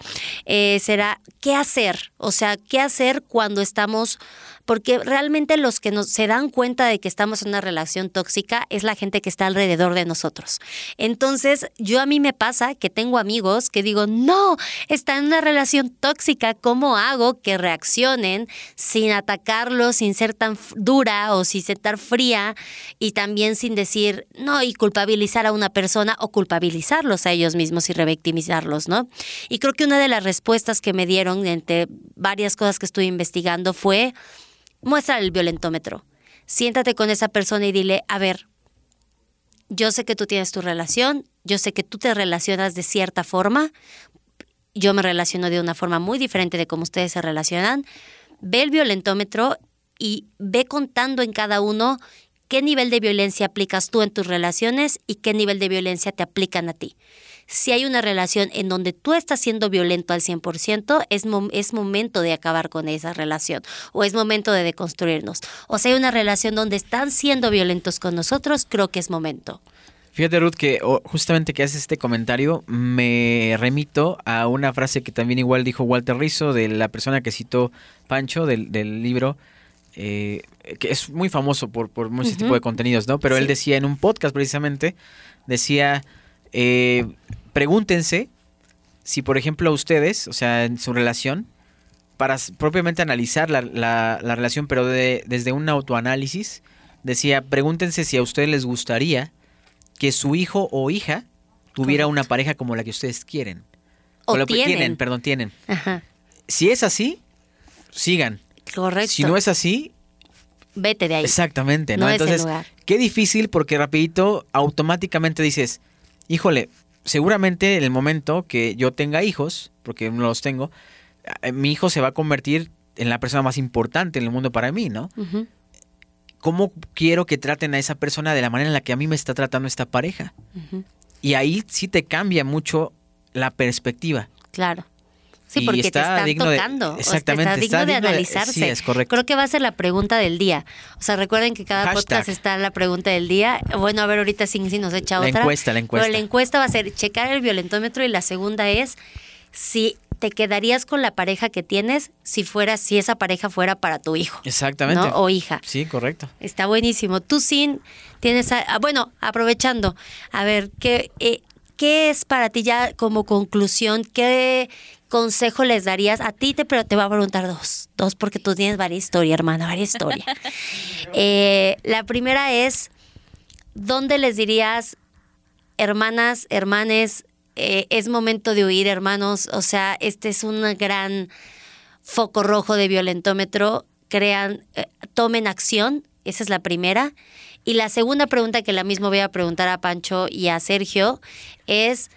eh, será qué hacer. O sea, qué hacer cuando estamos porque realmente los que nos, se dan cuenta de que estamos en una relación tóxica es la gente que está alrededor de nosotros. Entonces, yo a mí me pasa que tengo amigos que digo, no, está en una relación tóxica, ¿cómo hago que reaccionen sin atacarlos, sin ser tan dura o sin ser tan fría y también sin decir, no, y culpabilizar a una persona o culpabilizarlos a ellos mismos y revictimizarlos, ¿no? Y creo que una de las respuestas que me dieron entre varias cosas que estuve investigando fue, muestra el violentómetro. Siéntate con esa persona y dile, a ver, yo sé que tú tienes tu relación, yo sé que tú te relacionas de cierta forma, yo me relaciono de una forma muy diferente de cómo ustedes se relacionan. Ve el violentómetro y ve contando en cada uno qué nivel de violencia aplicas tú en tus relaciones y qué nivel de violencia te aplican a ti. Si hay una relación en donde tú estás siendo violento al 100%, es, mom- es momento de acabar con esa relación o es momento de deconstruirnos. O si hay una relación donde están siendo violentos con nosotros, creo que es momento. Fíjate, Ruth, que justamente que haces este comentario, me remito a una frase que también igual dijo Walter Rizzo, de la persona que citó Pancho del, del libro, eh, que es muy famoso por, por ese Ujú. tipo de contenidos, ¿no? Pero él decía en un podcast precisamente, decía, eh, pregúntense si, por ejemplo, ustedes, o sea, en su relación, para propiamente analizar la, la- la relación, pero de- desde un autoanálisis, decía, pregúntense si a ustedes les gustaría que su hijo o hija tuviera Correcto. una pareja como la que ustedes quieren. O Con la- tienen. perdón, tienen. Ajá, Si es así, sigan. correcto. Si no es así, Vete de ahí. exactamente, ¿no? No es el Entonces, lugar. qué difícil porque rapidito automáticamente dices, híjole, seguramente en el momento que yo tenga hijos, porque no los tengo, eh, mi hijo se va a convertir en la persona más importante en el mundo para mí, ¿no? ¿Cómo quiero que traten a esa persona de la manera en la que a mí me está tratando esta pareja? Y ahí sí te cambia mucho la perspectiva. Claro. Sí, porque te está están digno de- tocando. o sea, exactamente, está digno está de digno de- analizarse. sí, es correcto. Creo que va a ser la pregunta del día. O sea, recuerden que cada Hashtag. podcast está la pregunta del día. Bueno, a ver, ahorita sí, sí nos echa La otra. encuesta, la encuesta. Pero la encuesta va a ser checar el violentómetro y la segunda es si te quedarías con la pareja que tienes si fuera, si esa pareja fuera para tu hijo. Exactamente. ¿no? O hija. Sí, correcto. Está buenísimo. Tú, Sin, tienes. a- ah, bueno, aprovechando, a ver, ¿qué, eh, ¿qué es para ti ya como conclusión? ¿Qué consejo les darías? A ti te, pero te voy a preguntar dos. Dos, porque tú tienes varias historias, hermana, varias historias. Eh, la primera es: ¿dónde les dirías, hermanas, hermanes, eh, es momento de huir, hermanos? O sea, este es un gran foco rojo de violentómetro, crean, eh, tomen acción, esa es la primera. Y la segunda pregunta que la misma voy a preguntar a Pancho y a Sergio es,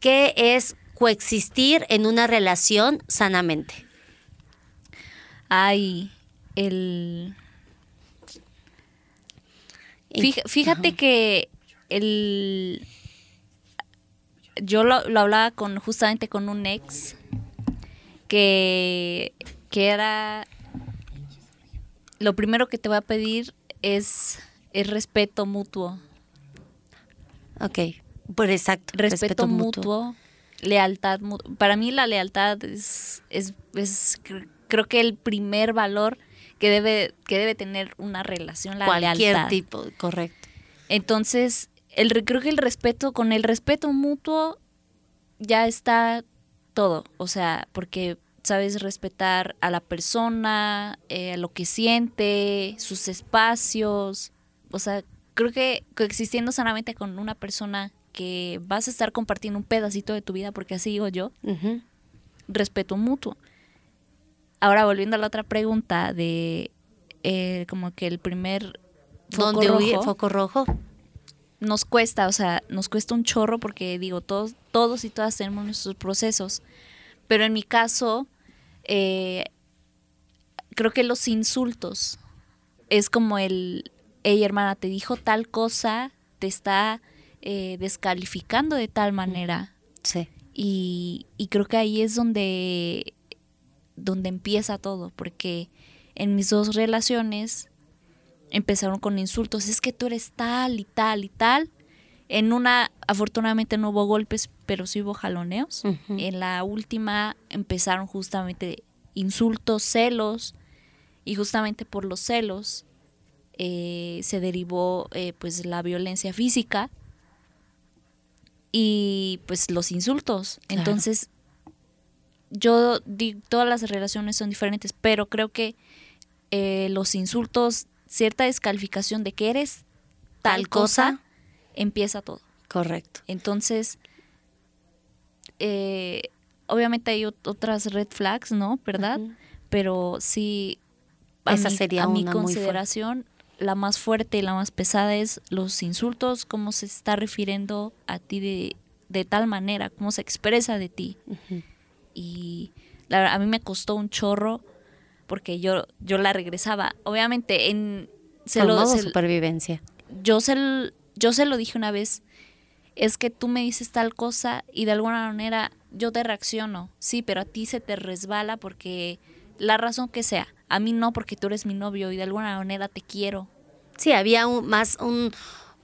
¿qué es coexistir en una relación sanamente? Hay el... Fíjate que el... Yo lo, lo hablaba con justamente con un ex que, que era... Lo primero que te voy a pedir es, es respeto mutuo. Ok, pues exacto. respeto, mutuo, lealtad. Para mí la lealtad es, es, es cr- creo que el primer valor que debe, que debe tener una relación, la Cualquier lealtad. tipo, correcto. Entonces, el, re- creo que el respeto, con el respeto mutuo ya está todo. O sea, porque sabes respetar a la persona, eh, lo que siente, sus espacios. O sea, creo que coexistiendo sanamente con una persona que vas a estar compartiendo un pedacito de tu vida, porque así digo yo, respeto mutuo. Ahora, volviendo a la otra pregunta de eh, como que el primer foco ¿Dónde rojo, Foco rojo. nos cuesta, o sea, nos cuesta un chorro porque digo, todos, todos y todas tenemos nuestros procesos. Pero en mi caso, eh, creo que los insultos es como el, hey hermana, te dijo tal cosa, te está eh, descalificando de tal manera. Sí. Y, y creo que ahí es donde, donde empieza todo, porque en mis dos relaciones empezaron con insultos, es que tú eres tal y tal y tal. En una, afortunadamente no hubo golpes, pero sí hubo jaloneos. En la última empezaron justamente insultos, celos, y justamente por los celos eh, se derivó eh, pues la violencia física y pues los insultos. Claro. Entonces, yo digo, todas las relaciones son diferentes, pero creo que eh, los insultos, cierta descalificación de que eres tal, Tal cosa, cosa. empieza todo. Correcto. Entonces, eh, obviamente hay ot- otras red flags, ¿no? ¿Verdad? Pero sí, a Esa mi, sería a mi una muy fuerte. consideración, la más fuerte y la más pesada es los insultos, cómo se está refiriendo a ti de, de tal manera, cómo se expresa de ti. Y la a mí me costó un chorro porque yo, yo la regresaba. Obviamente, en... Se lo, modo se- supervivencia. yo se, yo se lo dije una vez, es que tú me dices tal cosa y de alguna manera yo te reacciono, sí, pero a ti se te resbala porque la razón que sea, a mí no porque tú eres mi novio y de alguna manera te quiero. Sí, había un, más un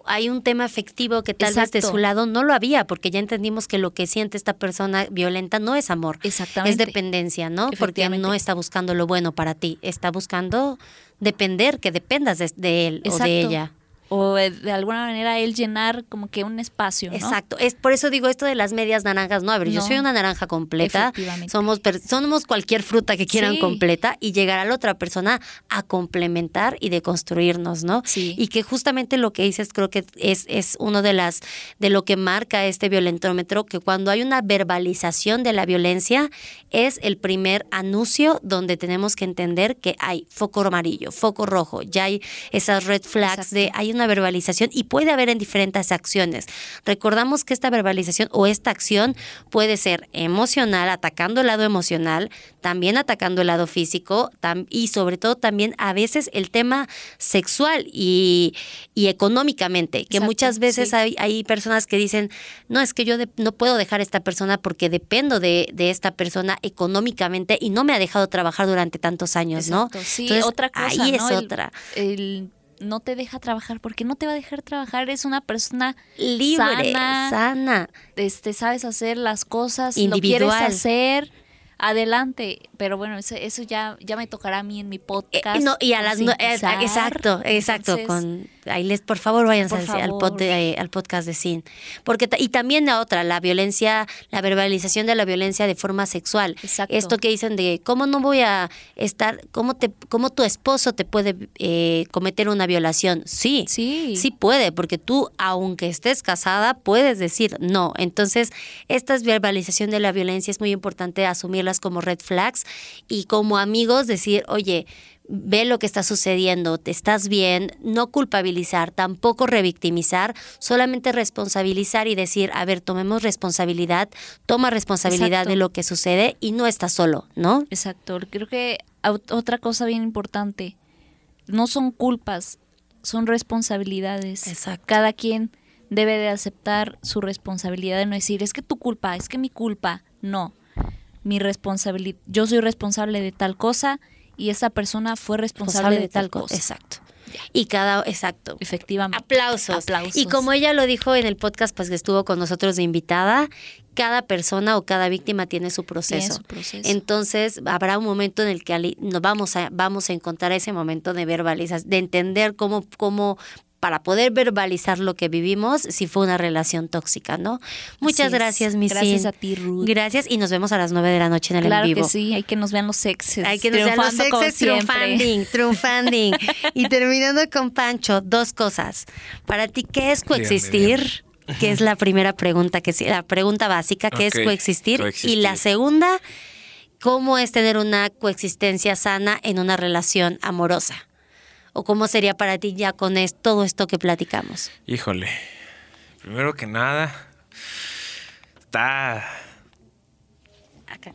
hay un tema afectivo que tal vez de Exacto. su lado no lo había, porque ya entendimos que lo que siente esta persona violenta no es amor, Exactamente. es dependencia, ¿no? Porque no está buscando lo bueno para ti, está buscando depender, que dependas de, de él o Exacto. de ella. O eh, de alguna manera él llenar como que un espacio, ¿no? Exacto, es por eso digo esto de las medias naranjas, no, a ver, yo soy una naranja completa, somos somos cualquier fruta que quieran Sí. completa y llegar a la otra persona a complementar y de construirnos, ¿no? Sí. Y que justamente lo que dices creo que es es uno de las de lo que marca este violentómetro que cuando hay una verbalización de la violencia es el primer anuncio donde tenemos que entender que hay foco amarillo, foco rojo, ya hay esas red flags de hay una verbalización y puede haber en diferentes acciones. Recordamos que esta verbalización o esta acción puede ser emocional, atacando el lado emocional, también atacando el lado físico y sobre todo también a veces el tema sexual y, y económicamente, que Exacto, muchas veces sí. hay, hay personas que dicen, no, es que yo de- no puedo dejar a esta persona porque dependo de, de esta persona económicamente y no me ha dejado trabajar durante tantos años, ¿no? Sí, Entonces, otra cosa, Ahí ¿no? es El- otra. el no te deja trabajar, porque no te va a dejar trabajar, es una persona Libre, sana, sana. este, sabes hacer las cosas, lo quieres Individual. hacer, adelante. Pero bueno, eso, eso ya, ya me tocará a mí en mi Eh, podcast. no, y a las no- eh, exacto, exacto, Entonces, con ahí les por favor vayan Por al, pod al podcast de Sin. Porque y también la otra, la violencia, la verbalización de la violencia de forma sexual. Exacto. Esto que dicen de cómo no voy a estar, cómo te cómo tu esposo te puede eh, cometer una violación. Sí. Sí. Sí puede, porque tú, aunque estés casada, puedes decir no. Entonces, esta verbalización de la violencia es muy importante como red flags y como amigos decir, oye, ve lo que está sucediendo, te estás bien, no culpabilizar, tampoco revictimizar, solamente responsabilizar y decir, a ver, tomemos responsabilidad, toma responsabilidad Exacto. de lo que sucede y no estás solo, ¿no? Exacto. Creo que otra cosa bien importante, no son culpas, son responsabilidades. Exacto. Cada quien debe de aceptar su responsabilidad de no decir, es que tu culpa, es que mi culpa. No. Mi responsabilidad, yo soy responsable de tal cosa y esa persona fue responsable, de tal cosa. Exacto. Y cada, exacto. Efectivamente. Aplausos. Aplausos. Y como ella lo dijo en el podcast, pues que estuvo con nosotros de invitada, cada persona o cada víctima tiene su proceso. Tiene su proceso. Entonces habrá un momento en el que ali- nos vamos a, vamos a encontrar ese momento de verbalizar, de entender cómo, cómo para poder verbalizar lo que vivimos si fue una relación tóxica, ¿no? Muchas es. gracias, mi Gracias a ti, Ruth. Gracias y nos vemos a las nueve de la noche en el Claro en que vivo. sí, hay que nos vean los exes. Hay que nos vean los triunfando como exes siempre. triunfanding, triunfanding. y terminando con Pancho, dos cosas. Para ti, ¿qué es Dígame, coexistir? Que es la primera pregunta, que sí- la pregunta básica, ¿qué Ok, es coexistir? coexistir. Y la segunda, ¿cómo es tener una coexistencia sana en una relación amorosa? ¿O cómo sería para ti ya con es- todo esto que platicamos? Híjole, primero que nada, está, Acá.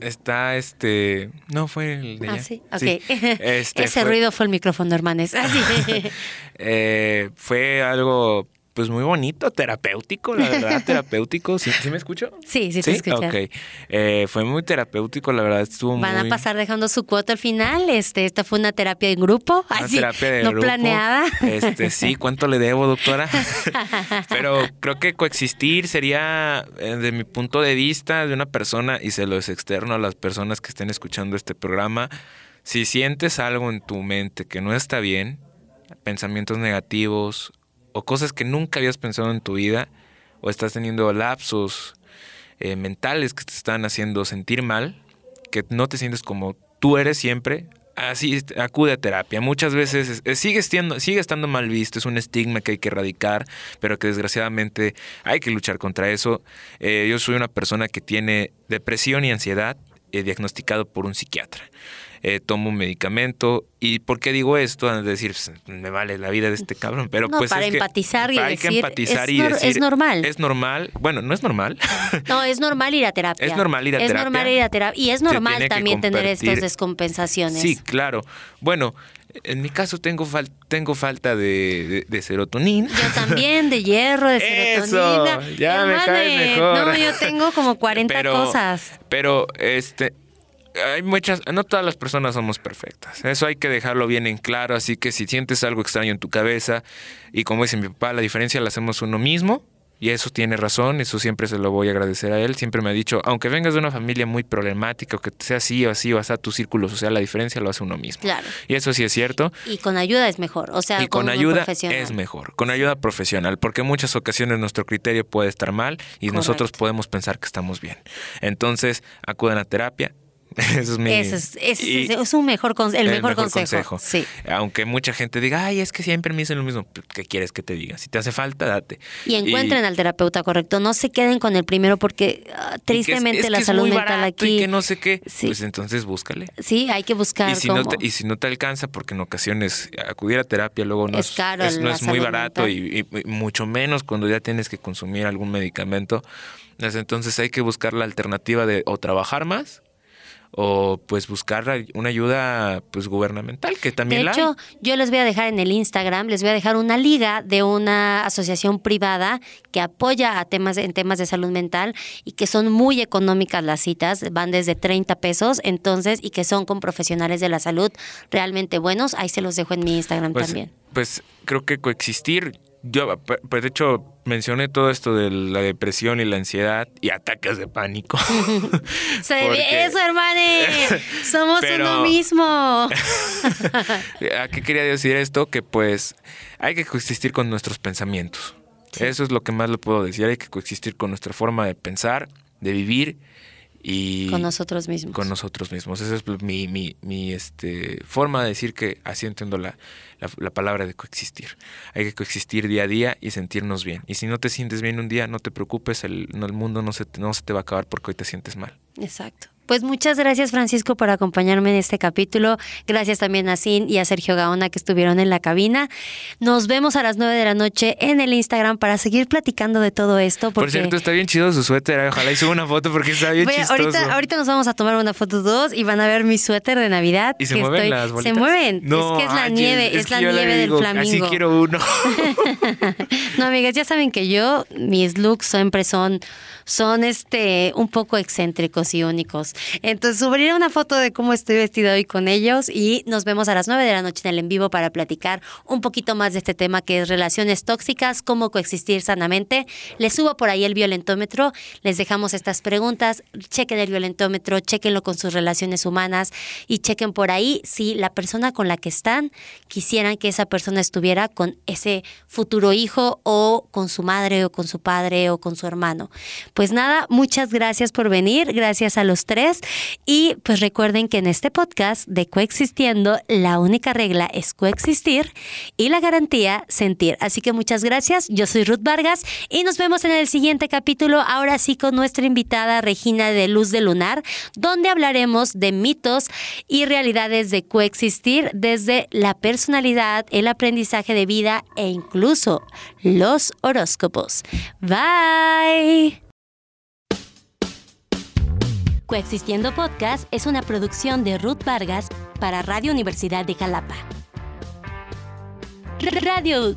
está este, no fue el de Ah, allá. sí, ok. Este, Ese fue- ruido fue el micrófono, hermanes. Eh, fue algo, pues muy bonito, terapéutico, la verdad, terapéutico. ¿Sí, sí me escucho? Sí, sí te escuchas. Ok. Eh, fue muy terapéutico, la verdad, estuvo Van muy... a pasar dejando su cuota al final. Este, esta fue una terapia en grupo, Una así, terapia de no grupo. planeada. Este, sí, ¿cuánto le debo, doctora? Pero creo que coexistir sería, eh, de mi punto de vista, de una persona, y se lo es externo a las personas que estén escuchando este programa, si sientes algo en tu mente que no está bien, pensamientos negativos o cosas que nunca habías pensado en tu vida, o estás teniendo lapsos eh, mentales que te están haciendo sentir mal, que no te sientes como tú eres siempre, así acude a terapia. Muchas veces sigue, sigue estando mal visto, es un estigma que hay que erradicar, pero que desgraciadamente hay que luchar contra eso. Eh, yo soy una persona que tiene depresión y ansiedad eh, diagnosticado por un psiquiatra. Eh, tomo un medicamento. ¿Y por qué digo esto? Es decir, pues, me vale la vida de este cabrón. Pero No, pues para es que empatizar y hay que decir, empatizar es y decir. es normal. Es normal. Bueno, no es normal. No, es normal ir a terapia. Es normal ir a Es terapia. normal ir a terapia. Y es normal que también tener estas descompensaciones. Sí, claro. Bueno, en mi caso tengo, fal- tengo falta de, de, de serotonina. Yo también, de hierro, de Eso, serotonina. ya me mejor. No, yo tengo como 40 pero, cosas. Pero, este, hay muchas, no todas las personas somos perfectas. Eso hay que dejarlo bien en claro. Así que si sientes algo extraño en tu cabeza, y como dice mi papá, la diferencia la hacemos uno mismo. Y eso tiene razón, eso siempre se lo voy a agradecer a él. Siempre me ha dicho, aunque vengas de una familia muy problemática, o que sea así o así, o sea tu círculo social, la diferencia lo hace uno mismo. Claro. Y eso sí es cierto. Y con ayuda es mejor. O sea, Y con un ayuda profesional. es mejor, con ayuda profesional, porque en muchas ocasiones nuestro criterio puede estar mal y Correcto. nosotros podemos pensar que estamos bien. Entonces, acudan a terapia. Eso es mi. Ese es, y- es- es un mejor, conse- el, mejor, consejo. Sí. Aunque mucha gente diga, ay, es que siempre me dicen lo mismo. ¿Qué quieres que te diga? Si te hace falta, date. Y encuentren al terapeuta correcto. No se queden con el primero porque ah, y tristemente es la salud muy mental aquí. Y que no sé qué. Sí. Pues entonces búscale. Sí, hay que buscar Y si, cómo. no te, y si no te alcanza, porque en ocasiones acudir a terapia luego no Es caro no es muy barato y, y- y mucho menos cuando ya tienes que consumir algún medicamento. Pues Entonces hay que buscar la alternativa de o trabajar más o pues buscar una ayuda pues gubernamental que De también la hay. hecho, yo les voy a dejar en el Instagram, les voy a dejar una liga de una asociación privada que apoya a temas en temas de salud mental y que son muy económicas las citas, van desde 30 pesos, entonces y que son con profesionales de la salud realmente buenos. Ahí se los dejo en mi Instagram pues, también. pues creo que coexistir yo pues de hecho mencioné todo esto de la depresión y la ansiedad y ataques de pánico Se porque- eso, hermane. Somos Pero- uno mismo. ¿A qué quería decir esto? Que pues hay que coexistir con nuestros pensamientos. Eso es lo que más le puedo decir. Hay que coexistir con nuestra forma de pensar, de vivir y Con nosotros mismos. con nosotros mismos. Esa es mi, mi, mi, este, forma de decir que así entiendo la, la, la palabra de coexistir. Hay que coexistir día a día y sentirnos bien. Y si no te sientes bien un día, no te preocupes, el, el mundo no se, te- no se te va a acabar porque hoy te sientes mal. Exacto. Pues muchas gracias Francisco por acompañarme en este capítulo. Gracias también a Sin y a Sergio Gaona que estuvieron en la cabina. Nos vemos a las 9 de la noche en el Instagram para seguir platicando de todo esto. Porque Por cierto, está bien chido su suéter. Ojalá y suba una foto porque está bien Voy a- chistoso. ahorita, ahorita nos vamos a tomar una foto dos y van a ver mi suéter de Navidad. ¿Y se que mueven estoy- las Se bolitas? mueven. No, es que es la nieve, es, que la nieve del digo, flamingo. Así quiero uno. No, amigas, ya saben que yo, mis looks siempre son, son este, un poco excéntricos y únicos. Entonces, subiré una foto de cómo estoy vestida hoy con ellos y nos vemos a las 9 de la noche en el en vivo para platicar un poquito más de este tema que es relaciones tóxicas, cómo coexistir sanamente. Les subo por ahí el violentómetro, les dejamos estas preguntas, chequen el violentómetro, chequenlo con sus relaciones humanas y chequen por ahí si la persona con la que están quisieran que esa persona estuviera con ese futuro hijo o con su madre o con su padre o con su hermano. Pues nada, muchas gracias por venir, gracias a los tres Y pues recuerden que en este podcast de Coexistiendo, la única regla es coexistir y la garantía sentir. Así que muchas gracias. Yo soy Ruth Vargas y nos vemos en el siguiente capítulo, ahora sí con nuestra invitada Regina de Luz de Lunar, donde hablaremos de mitos y realidades de coexistir desde la personalidad, el aprendizaje de vida e incluso los horóscopos. Bye. Coexistiendo Podcast es una producción de Ruth Vargas para Radio Universidad de Jalapa. Radio